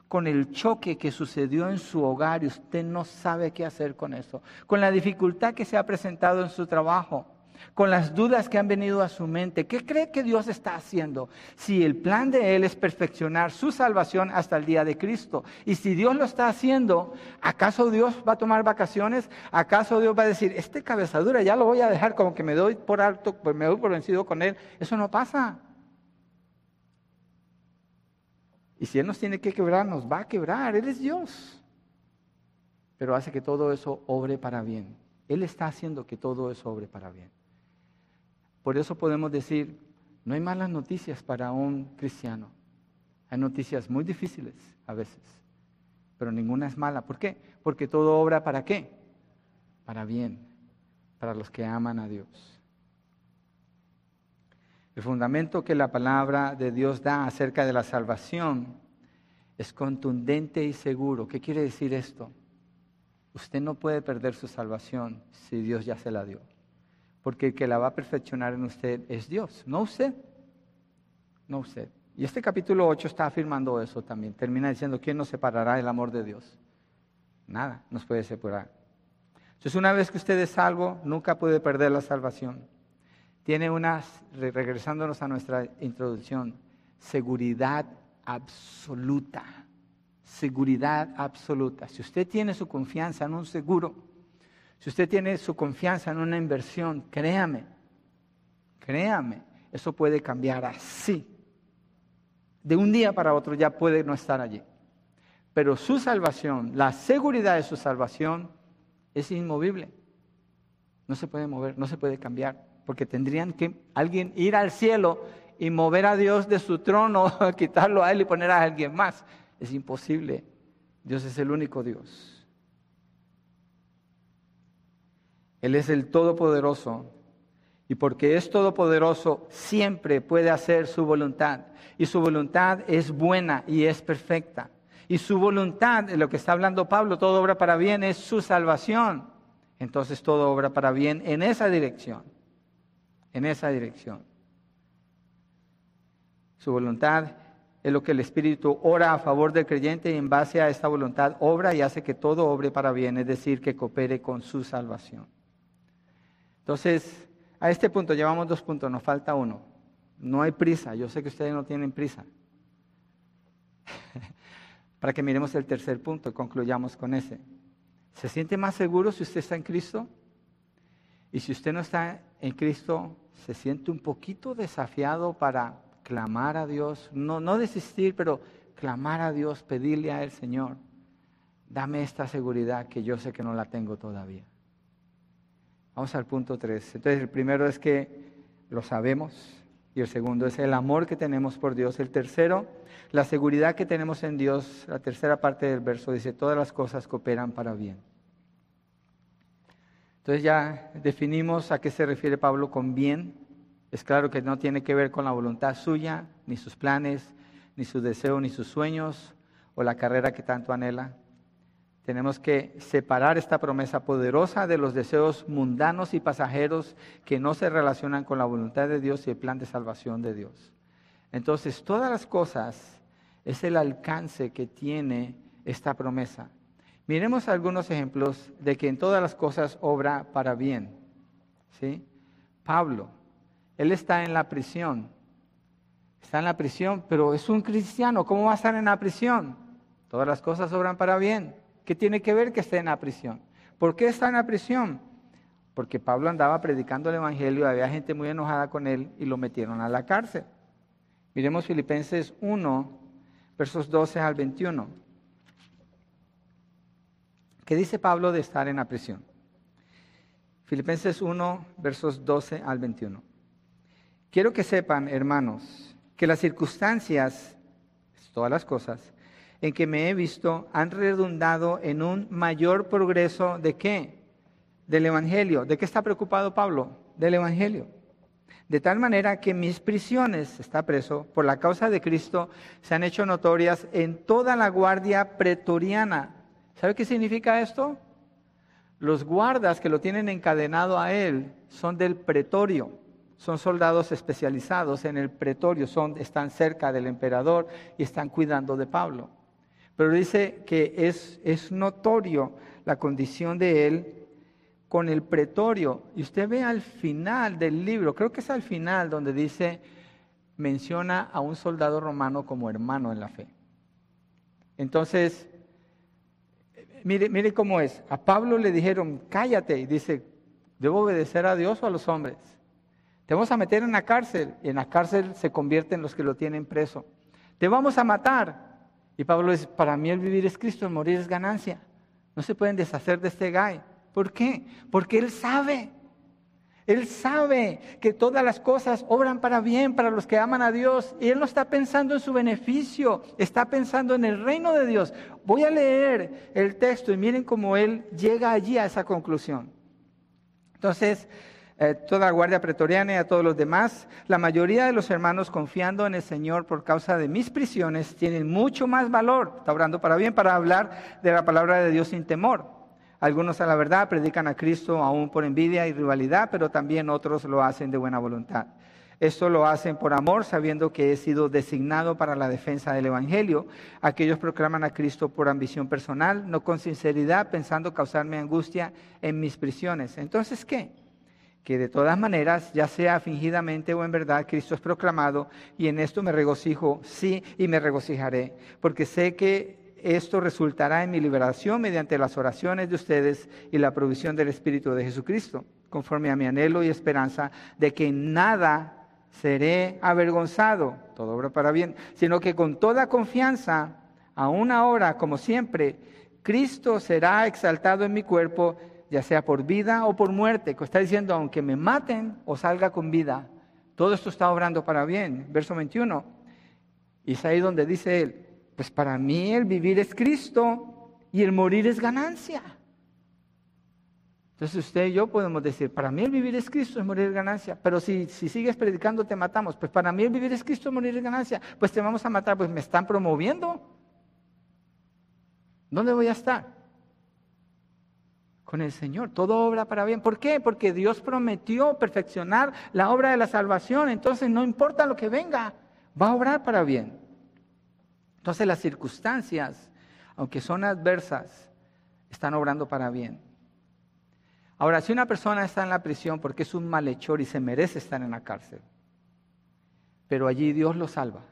Con el choque que sucedió en su hogar y usted no sabe qué hacer con eso. Con la dificultad que se ha presentado en su trabajo con las dudas que han venido a su mente. ¿Qué cree que Dios está haciendo? Si el plan de Él es perfeccionar su salvación hasta el día de Cristo. Y si Dios lo está haciendo, ¿acaso Dios va a tomar vacaciones? ¿Acaso Dios va a decir, este cabezadura ya lo voy a dejar como que me doy por alto, me doy por vencido con Él? Eso no pasa. Y si Él nos tiene que quebrar, nos va a quebrar. Él es Dios. Pero hace que todo eso obre para bien. Él está haciendo que todo eso obre para bien. Por eso podemos decir, no hay malas noticias para un cristiano. Hay noticias muy difíciles a veces, pero ninguna es mala. ¿Por qué? Porque todo obra para qué? Para bien, para los que aman a Dios. El fundamento que la palabra de Dios da acerca de la salvación es contundente y seguro. ¿Qué quiere decir esto? Usted no puede perder su salvación si Dios ya se la dio porque el que la va a perfeccionar en usted es Dios, no usted, no usted. Y este capítulo 8 está afirmando eso también. Termina diciendo, ¿quién nos separará del amor de Dios? Nada nos puede separar. Entonces, una vez que usted es salvo, nunca puede perder la salvación. Tiene una, regresándonos a nuestra introducción, seguridad absoluta. Seguridad absoluta. Si usted tiene su confianza en un seguro, si usted tiene su confianza en una inversión, créame, créame, eso puede cambiar así. De un día para otro ya puede no estar allí. Pero su salvación, la seguridad de su salvación es inmovible. No se puede mover, no se puede cambiar, porque tendrían que alguien ir al cielo y mover a Dios de su trono, <laughs> quitarlo a él y poner a alguien más. Es imposible. Dios es el único Dios. Él es el Todopoderoso. Y porque es todopoderoso, siempre puede hacer su voluntad. Y su voluntad es buena y es perfecta. Y su voluntad, de lo que está hablando Pablo, todo obra para bien, es su salvación. Entonces todo obra para bien en esa dirección. En esa dirección. Su voluntad es lo que el Espíritu ora a favor del creyente y en base a esta voluntad obra y hace que todo obre para bien, es decir, que coopere con su salvación. Entonces, a este punto llevamos dos puntos, nos falta uno. No hay prisa, yo sé que ustedes no tienen prisa. <laughs> Para que miremos el tercer punto y concluyamos con ese. ¿Se siente más seguro si usted está en Cristo? Y si usted no está en Cristo, se siente un poquito desafiado para clamar a Dios, no, no desistir, pero clamar a Dios, pedirle a Él, Señor, dame esta seguridad que yo sé que no la tengo todavía. Vamos al punto 3. Entonces, el primero es que lo sabemos y el segundo es el amor que tenemos por Dios. El tercero, la seguridad que tenemos en Dios. La tercera parte del verso dice, todas las cosas cooperan para bien. Entonces ya definimos a qué se refiere Pablo con bien. Es claro que no tiene que ver con la voluntad suya, ni sus planes, ni sus deseos, ni sus sueños, o la carrera que tanto anhela. Tenemos que separar esta promesa poderosa de los deseos mundanos y pasajeros que no se relacionan con la voluntad de Dios y el plan de salvación de Dios. Entonces, todas las cosas es el alcance que tiene esta promesa. Miremos algunos ejemplos de que en todas las cosas obra para bien. ¿Sí? Pablo, él está en la prisión. Está en la prisión, pero es un cristiano. ¿Cómo va a estar en la prisión? Todas las cosas obran para bien. ¿Qué tiene que ver que esté en la prisión? ¿Por qué está en la prisión? Porque Pablo andaba predicando el Evangelio, había gente muy enojada con él y lo metieron a la cárcel. Miremos Filipenses 1, versos 12 al 21. ¿Qué dice Pablo de estar en la prisión? Filipenses 1, versos 12 al 21. Quiero que sepan, hermanos, que las circunstancias, todas las cosas, en que me he visto han redundado en un mayor progreso de qué? Del Evangelio. ¿De qué está preocupado Pablo? Del Evangelio. De tal manera que mis prisiones, está preso, por la causa de Cristo, se han hecho notorias en toda la guardia pretoriana. ¿Sabe qué significa esto? Los guardas que lo tienen encadenado a él son del pretorio, son soldados especializados en el pretorio, son, están cerca del emperador y están cuidando de Pablo. Pero dice que es, es notorio la condición de él con el pretorio. Y usted ve al final del libro, creo que es al final donde dice, menciona a un soldado romano como hermano en la fe. Entonces, mire, mire cómo es. A Pablo le dijeron, cállate, y dice, ¿debo obedecer a Dios o a los hombres? Te vamos a meter en la cárcel, y en la cárcel se convierten los que lo tienen preso. Te vamos a matar. Y Pablo dice, para mí el vivir es Cristo, el morir es ganancia. No se pueden deshacer de este gay. ¿Por qué? Porque él sabe. Él sabe que todas las cosas obran para bien para los que aman a Dios y Él no está pensando en su beneficio, está pensando en el reino de Dios. Voy a leer el texto y miren cómo Él llega allí a esa conclusión. Entonces, eh, toda la guardia pretoriana y a todos los demás, la mayoría de los hermanos confiando en el Señor por causa de mis prisiones tienen mucho más valor, está obrando para bien, para hablar de la palabra de Dios sin temor. Algunos a la verdad predican a Cristo aún por envidia y rivalidad, pero también otros lo hacen de buena voluntad. Esto lo hacen por amor, sabiendo que he sido designado para la defensa del Evangelio. Aquellos proclaman a Cristo por ambición personal, no con sinceridad, pensando causarme angustia en mis prisiones. Entonces, ¿qué? Que de todas maneras, ya sea fingidamente o en verdad, Cristo es proclamado y en esto me regocijo, sí, y me regocijaré, porque sé que esto resultará en mi liberación mediante las oraciones de ustedes y la provisión del Espíritu de Jesucristo, conforme a mi anhelo y esperanza de que nada seré avergonzado, todo obra para bien, sino que con toda confianza, aún ahora, como siempre, Cristo será exaltado en mi cuerpo, ya sea por vida o por muerte. Que está diciendo, aunque me maten o salga con vida, todo esto está obrando para bien. Verso 21. Y es ahí donde dice él, pues para mí el vivir es Cristo y el morir es ganancia. Entonces usted y yo podemos decir, para mí el vivir es Cristo, es morir es ganancia. Pero si, si sigues predicando te matamos. Pues para mí el vivir es Cristo, morir es ganancia. Pues te vamos a matar, pues me están promoviendo. ¿Dónde voy a estar? Con el Señor. Todo obra para bien. ¿Por qué? Porque Dios prometió perfeccionar la obra de la salvación. Entonces no importa lo que venga, va a obrar para bien. Entonces las circunstancias, aunque son adversas, están obrando para bien. Ahora, si una persona está en la prisión porque es un malhechor y se merece estar en la cárcel, pero allí Dios lo salva,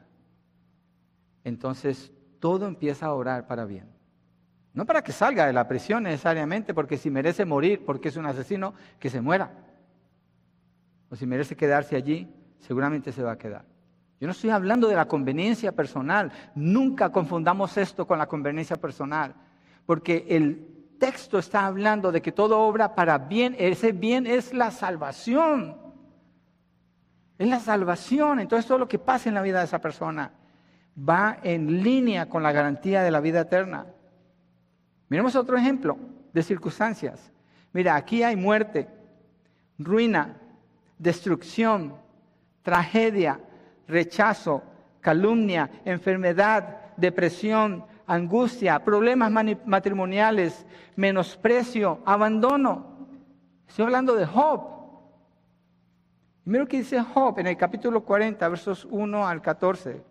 entonces todo empieza a orar para bien. No para que salga de la prisión necesariamente, porque si merece morir porque es un asesino, que se muera. O si merece quedarse allí, seguramente se va a quedar. Yo no estoy hablando de la conveniencia personal. Nunca confundamos esto con la conveniencia personal. Porque el texto está hablando de que todo obra para bien. Ese bien es la salvación. Es la salvación. Entonces todo lo que pasa en la vida de esa persona va en línea con la garantía de la vida eterna. Miremos otro ejemplo de circunstancias. Mira, aquí hay muerte, ruina, destrucción, tragedia, rechazo, calumnia, enfermedad, depresión, angustia, problemas matrimoniales, menosprecio, abandono. Estoy hablando de Job. Mira lo que dice Job en el capítulo 40, versos 1 al 14.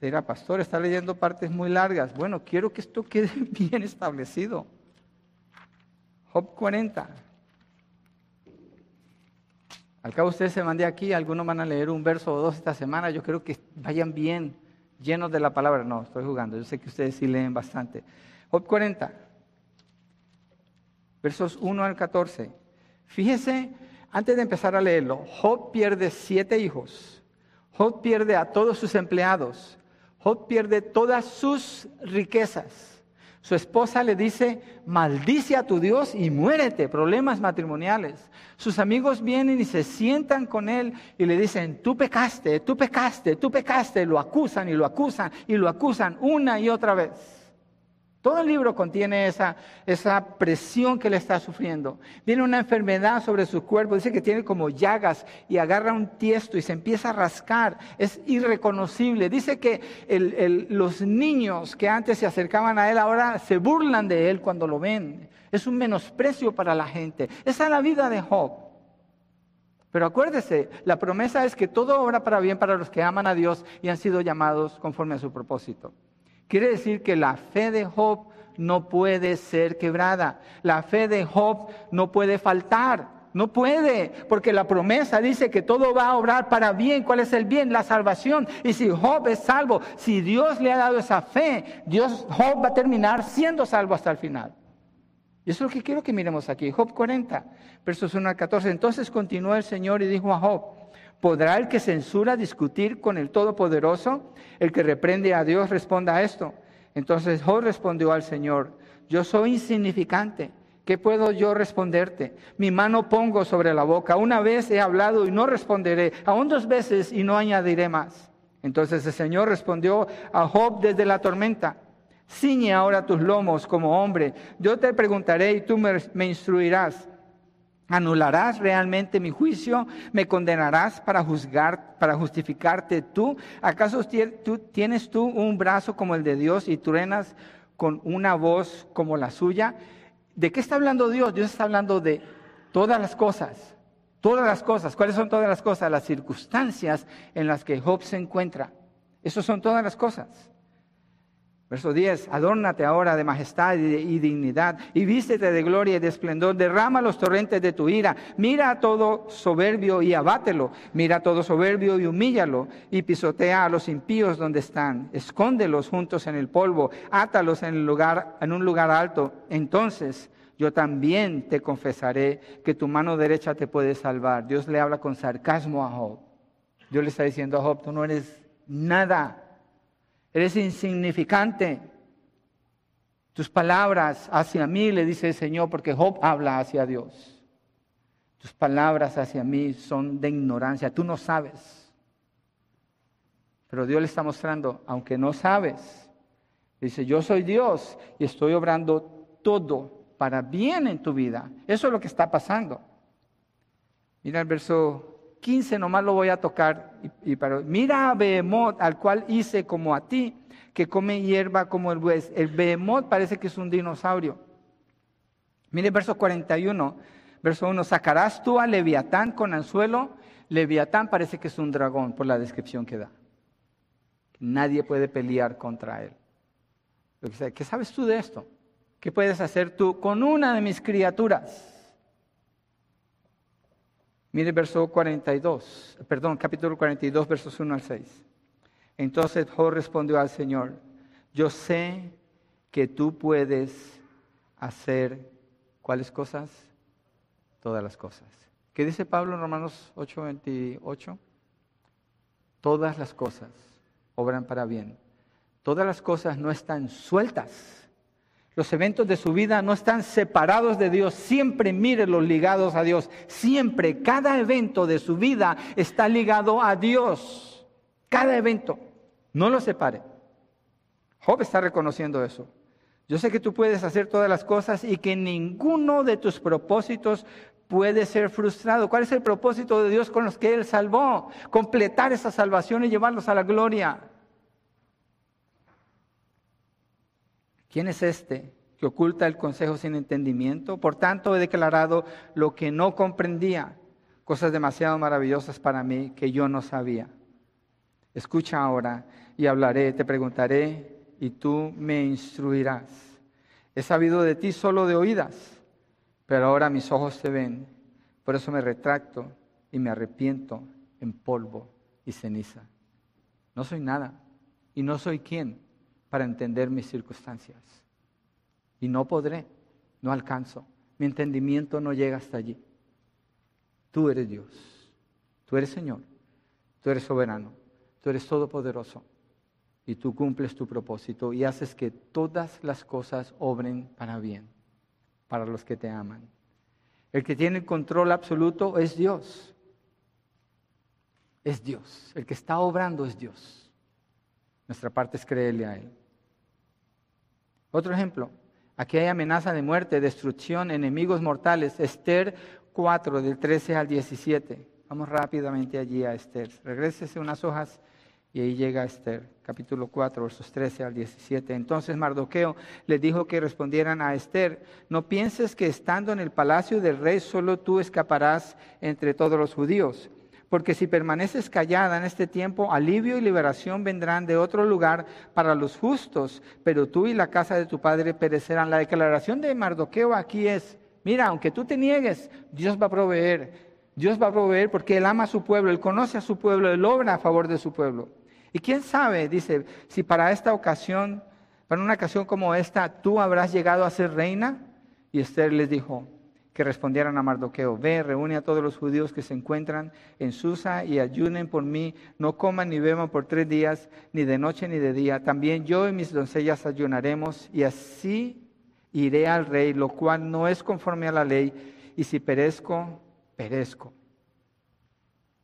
Dirá, pastor, está leyendo partes muy largas. Bueno, quiero que esto quede <laughs> bien establecido. Job 40. Al cabo ustedes se van de aquí, algunos van a leer un verso o dos esta semana, yo creo que vayan bien llenos de la palabra. No, estoy jugando, yo sé que ustedes sí leen bastante. Job 40, versos 1 al 14. Fíjese, antes de empezar a leerlo, Job pierde siete hijos, Job pierde a todos sus empleados, Job pierde todas sus riquezas. Su esposa le dice, maldice a tu Dios y muérete, problemas matrimoniales. Sus amigos vienen y se sientan con él y le dicen, tú pecaste, tú pecaste, tú pecaste. Lo acusan y lo acusan y lo acusan una y otra vez. Todo el libro contiene esa, esa presión que le está sufriendo. Viene una enfermedad sobre su cuerpo, dice que tiene como llagas y agarra un tiesto y se empieza a rascar. Es irreconocible. Dice que los niños que antes se acercaban a él ahora se burlan de él cuando lo ven. es un menosprecio para la gente. Esa es la vida de Job. Pero acuérdese, la promesa es que todo obra para bien para los que aman a Dios y han sido llamados conforme a su propósito. Quiere decir que la fe de Job no puede ser quebrada. La fe de Job no puede faltar. No puede, porque la promesa dice que todo va a obrar para bien. ¿Cuál es el bien? La salvación. Y si Job es salvo, si Dios le ha dado esa fe, Dios, Job va a terminar siendo salvo hasta el final. Y eso es lo que quiero que miremos aquí. Job 40, versos 1 al 14. Entonces continuó el Señor y dijo a Job, ¿podrá el que censura discutir con el Todopoderoso? El que reprende a Dios responda a esto. Entonces Job respondió al Señor, yo soy insignificante ¿Qué puedo yo responderte? Mi mano pongo sobre la boca. Una vez he hablado y no responderé. Aún dos veces y no añadiré más. Entonces el Señor respondió a Job desde la tormenta. Ciñe ahora tus lomos como hombre. Yo te preguntaré y tú me, instruirás. ¿Anularás realmente mi juicio? ¿Me condenarás para juzgar, para justificarte tú? ¿Acaso tú, tienes tú un brazo como el de Dios y truenas con una voz como la suya? ¿De qué está hablando Dios? Dios está hablando de todas las cosas. Todas las cosas. ¿Cuáles son todas las cosas? Las circunstancias en las que Job se encuentra. Esas son todas las cosas. Verso 10, adórnate ahora de majestad y, dignidad, y vístete de gloria y de esplendor, derrama los torrentes de tu ira, mira a todo soberbio y abátelo, mira a todo soberbio y humíllalo, y pisotea a los impíos donde están, escóndelos juntos en el polvo, átalos en, el lugar, en un lugar alto, entonces yo también te confesaré que tu mano derecha te puede salvar. Dios le habla con sarcasmo a Job. Dios le está diciendo a Job, tú no eres nada Eres insignificante. Tus palabras hacia mí, le dice el Señor, porque Job habla hacia Dios. Tus palabras hacia mí son de ignorancia. Tú no sabes. Pero Dios le está mostrando, aunque no sabes, dice, yo soy Dios y estoy obrando todo para bien en tu vida. Eso es lo que está pasando. Mira el verso 15 nomás lo voy a tocar. Y, para, mira a Behemoth, al cual hice como a ti, que come hierba como el buey. El Behemoth parece que es un dinosaurio. Mire verso 41, verso 1, ¿sacarás tú a Leviatán con anzuelo? Leviatán parece que es un dragón por la descripción que da. Nadie puede pelear contra él. ¿Qué sabes tú de esto? ¿Qué puedes hacer tú con una de mis criaturas? Mire verso 42, perdón, capítulo 42, versos 1 al 6. Entonces Job respondió al Señor, yo sé que tú puedes hacer, ¿cuáles cosas? Todas las cosas. ¿Qué dice Pablo en Romanos 8, 28? Todas las cosas obran para bien. Todas las cosas no están sueltas los eventos de su vida no están separados de Dios, siempre los ligados a Dios, siempre, cada evento de su vida está ligado a Dios, cada evento, no lo separe. Job está reconociendo eso. Yo sé que tú puedes hacer todas las cosas y que ninguno de tus propósitos puede ser frustrado. ¿Cuál es el propósito de Dios con los que Él salvó? Completar esa salvación y llevarlos a la gloria. ¿Quién es este que oculta el consejo sin entendimiento? Por tanto, he declarado lo que no comprendía, cosas demasiado maravillosas para mí que yo no sabía. Escucha ahora y hablaré, te preguntaré y tú me instruirás. He sabido de ti solo de oídas, pero ahora mis ojos te ven. Por eso me retracto y me arrepiento en polvo y ceniza. No soy nada y no soy quien para entender mis circunstancias. Y no podré, no alcanzo. Mi entendimiento no llega hasta allí. Tú eres Dios, tú eres Señor, tú eres soberano, tú eres todopoderoso y tú cumples tu propósito y haces que todas las cosas obren para bien, para los que te aman. El que tiene el control absoluto es Dios. Es Dios. El que está obrando es Dios. Nuestra parte es creerle a Él. Otro ejemplo, aquí hay amenaza de muerte, destrucción, enemigos mortales. Esther 4, del 13 al 17. Vamos rápidamente allí a Esther. Regrésese unas hojas Y ahí llega Esther, capítulo 4, versos 13 al 17. Entonces Mardoqueo le dijo que respondieran a Esther, no pienses que estando en el palacio del rey solo tú escaparás entre todos los judíos, porque si permaneces callada en este tiempo, alivio y liberación vendrán de otro lugar para los justos, pero tú y la casa de tu padre perecerán. La declaración de Mardoqueo aquí es, mira, aunque tú te niegues, Dios va a proveer. Dios va a proveer porque Él ama a su pueblo, Él conoce a su pueblo, Él obra a favor de su pueblo. Y quién sabe, dice, si para esta ocasión, para una ocasión como esta, tú habrás llegado a ser reina. Y Esther les dijo que respondieran a Mardoqueo, ve, reúne a todos los judíos que se encuentran en Susa y ayunen por mí, no coman ni beban por tres días, ni de noche ni de día. También yo y mis doncellas ayunaremos y así iré al rey, lo cual no es conforme a la ley, y si perezco, perezco.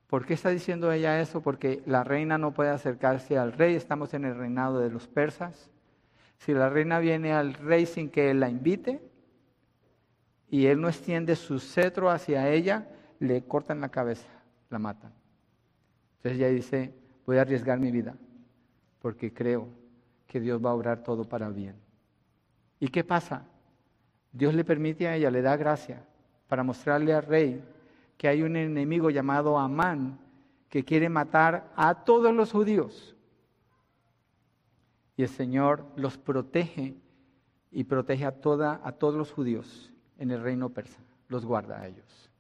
¿Por qué está diciendo ella eso? Porque la reina no puede acercarse al rey, estamos en el reinado de los persas. Si la reina viene al rey sin que él la invite y él no extiende su cetro hacia ella, le cortan la cabeza, la matan. Entonces ella dice, voy a arriesgar mi vida porque creo que Dios va a obrar todo para bien. ¿Y qué pasa? Dios le permite a ella, le da gracia para mostrarle al rey que hay un enemigo llamado Amán que quiere matar a todos los judíos. Y el Señor los protege y protege a, toda, a todos los judíos en el reino persa, los guarda a ellos.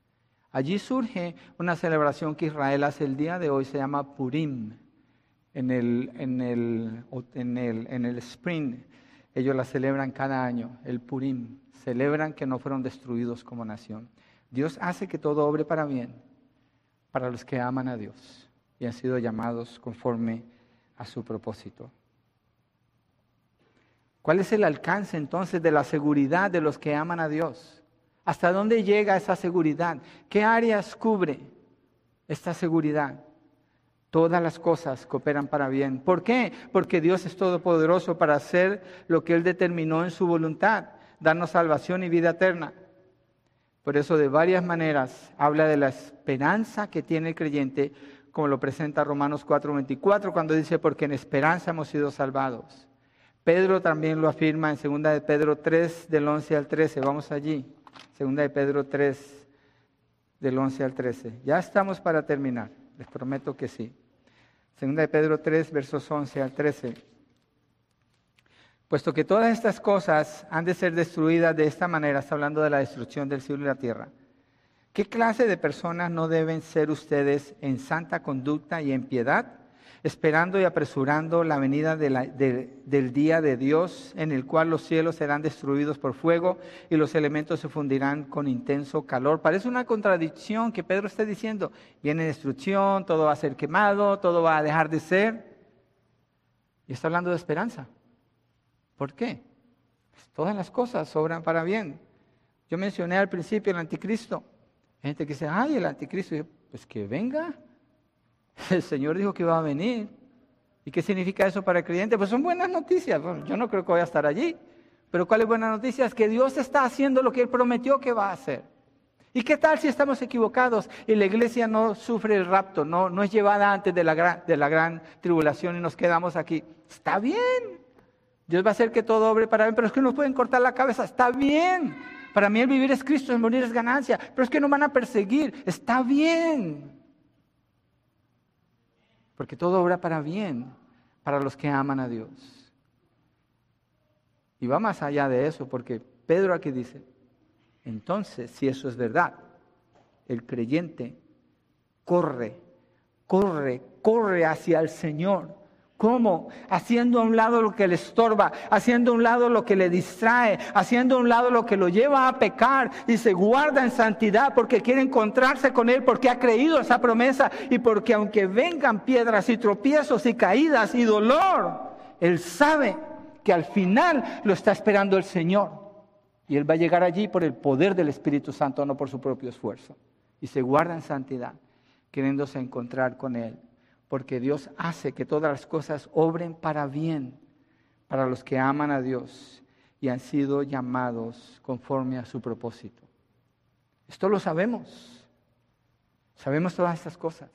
Allí surge una celebración que Israel hace el día de hoy, se llama Purim, en el, en el, en el, en el spring. Ellos la celebran cada año, el Purim. Celebran que no fueron destruidos como nación. Dios hace que todo obre para bien para los que aman a Dios y han sido llamados conforme a su propósito. ¿Cuál es el alcance entonces de la seguridad de los que aman a Dios? ¿Hasta dónde llega esa seguridad? ¿Qué áreas cubre esta seguridad? Todas las cosas cooperan para bien. ¿Por qué? Porque Dios es todopoderoso para hacer lo que Él determinó en su voluntad, darnos salvación y vida eterna. Por eso de varias maneras habla de la esperanza que tiene el creyente, como lo presenta Romanos 4:24, cuando dice, porque en esperanza hemos sido salvados. Pedro también lo afirma en 2 de Pedro 3, del 11 al 13. Vamos allí. 2 de Pedro 3, del 11 al 13. Ya estamos para terminar. Les prometo que sí. 2 de Pedro 3, versos 11 al 13 puesto que todas estas cosas han de ser destruidas de esta manera, está hablando de la destrucción del cielo y la tierra. ¿Qué clase de personas no deben ser ustedes en santa conducta y en piedad, esperando y apresurando la venida del día de Dios, en el cual los cielos serán destruidos por fuego y los elementos se fundirán con intenso calor? Parece una contradicción que Pedro está diciendo, viene destrucción, todo va a ser quemado, todo va a dejar de ser. Y está hablando de esperanza. ¿Por qué? Pues todas las cosas sobran para bien. Yo mencioné al principio el anticristo. Hay gente que dice, ay, el anticristo. pues que venga. <laughs> El Señor dijo que iba a venir. ¿Y qué significa eso para el creyente? Pues son buenas noticias. yo no creo que voy a estar allí. Pero ¿cuál es buena noticia? Es que Dios está haciendo lo que Él prometió que va a hacer. ¿Y qué tal si estamos equivocados y la iglesia no sufre el rapto, no, no es llevada antes de la, gran, tribulación y nos quedamos aquí? Está bien. Dios va a hacer que todo obre para bien, pero es que nos pueden cortar la cabeza. Está bien. Para mí el vivir es Cristo, el morir es ganancia. Pero es que no van a perseguir. Está bien. Porque todo obra para bien para los que aman a Dios. Y va más allá de eso, porque Pedro aquí dice, entonces, si eso es verdad, el creyente corre, corre, corre hacia el Señor ¿Cómo? Haciendo a un lado lo que le estorba, haciendo a un lado lo que le distrae, haciendo a un lado lo que lo lleva a pecar y se guarda en santidad porque quiere encontrarse con Él, porque ha creído esa promesa y porque aunque vengan piedras y tropiezos y caídas y dolor, Él sabe que al final lo está esperando el Señor. Y Él va a llegar allí por el poder del Espíritu Santo, no por su propio esfuerzo. Y se guarda en santidad, queriéndose encontrar con Él porque Dios hace que todas las cosas obren para bien para los que aman a Dios y han sido llamados conforme a su propósito. Esto lo sabemos. Sabemos todas estas cosas.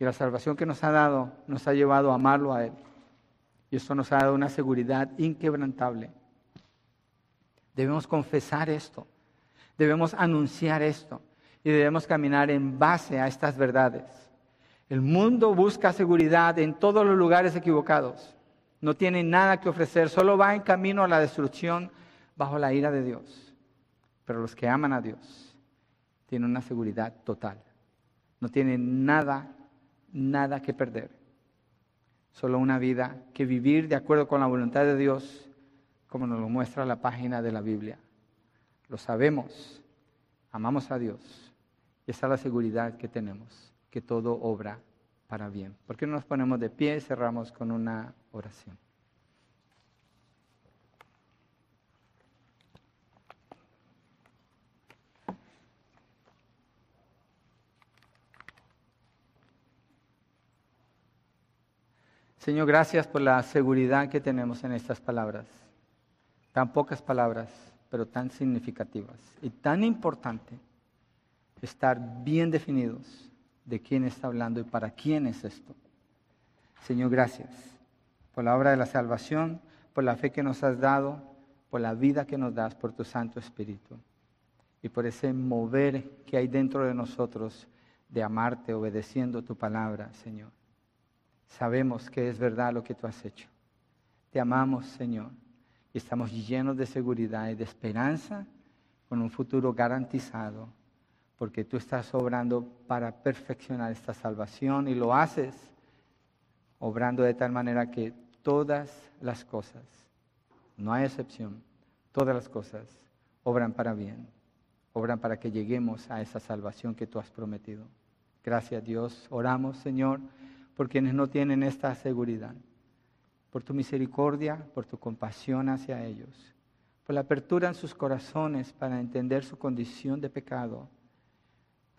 Y la salvación que nos ha dado nos ha llevado a amarlo a Él. Y esto nos ha dado una seguridad inquebrantable. Debemos confesar esto. Debemos anunciar esto. Y debemos caminar en base a estas verdades. El mundo busca seguridad en todos los lugares equivocados. No tiene nada que ofrecer, solo va en camino a la destrucción bajo la ira de Dios. Pero los que aman a Dios tienen una seguridad total. No tienen nada, nada que perder. Solo una vida que vivir de acuerdo con la voluntad de Dios, como nos lo muestra la página de la Biblia. Lo sabemos, amamos a Dios y esa es la seguridad que tenemos, que todo obra para bien. ¿Por qué no nos ponemos de pie y cerramos con una oración? Señor, gracias por la seguridad que tenemos en estas palabras. Tan pocas palabras, pero tan significativas. Y tan importante estar bien definidos de quién está hablando y para quién es esto. Señor, gracias por la obra de la salvación, por la fe que nos has dado, por la vida que nos das, por tu Santo Espíritu y por ese mover que hay dentro de nosotros de amarte obedeciendo tu palabra, Señor. Sabemos que es verdad lo que tú has hecho. Te amamos, Señor, y estamos llenos de seguridad y de esperanza con un futuro garantizado, porque tú estás obrando para perfeccionar esta salvación y lo haces obrando de tal manera que todas las cosas, no hay excepción, todas las cosas obran para bien, obran para que lleguemos a esa salvación que tú has prometido. Gracias Dios, oramos Señor por quienes no tienen esta seguridad, por tu misericordia, por tu compasión hacia ellos, por la apertura en sus corazones para entender su condición de pecado,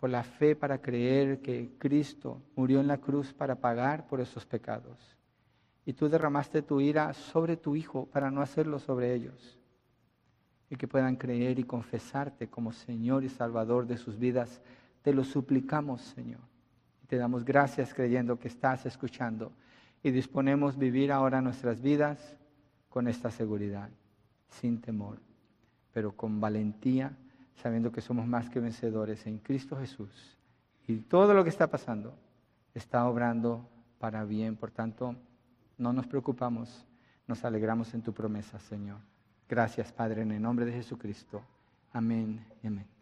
por la fe para creer que Cristo murió en la cruz para pagar por esos pecados. Y tú derramaste tu ira sobre tu Hijo para no hacerlo sobre ellos. Y que puedan creer y confesarte como Señor y Salvador de sus vidas. Te lo suplicamos, Señor. Te damos gracias creyendo que estás escuchando y disponemos vivir ahora nuestras vidas con esta seguridad, sin temor, pero con valentía, sabiendo que somos más que vencedores en Cristo Jesús. Y todo lo que está pasando está obrando para bien. Por tanto, no nos preocupamos, nos alegramos en tu promesa, Señor. Gracias, Padre, en el nombre de Jesucristo. Amén y amén.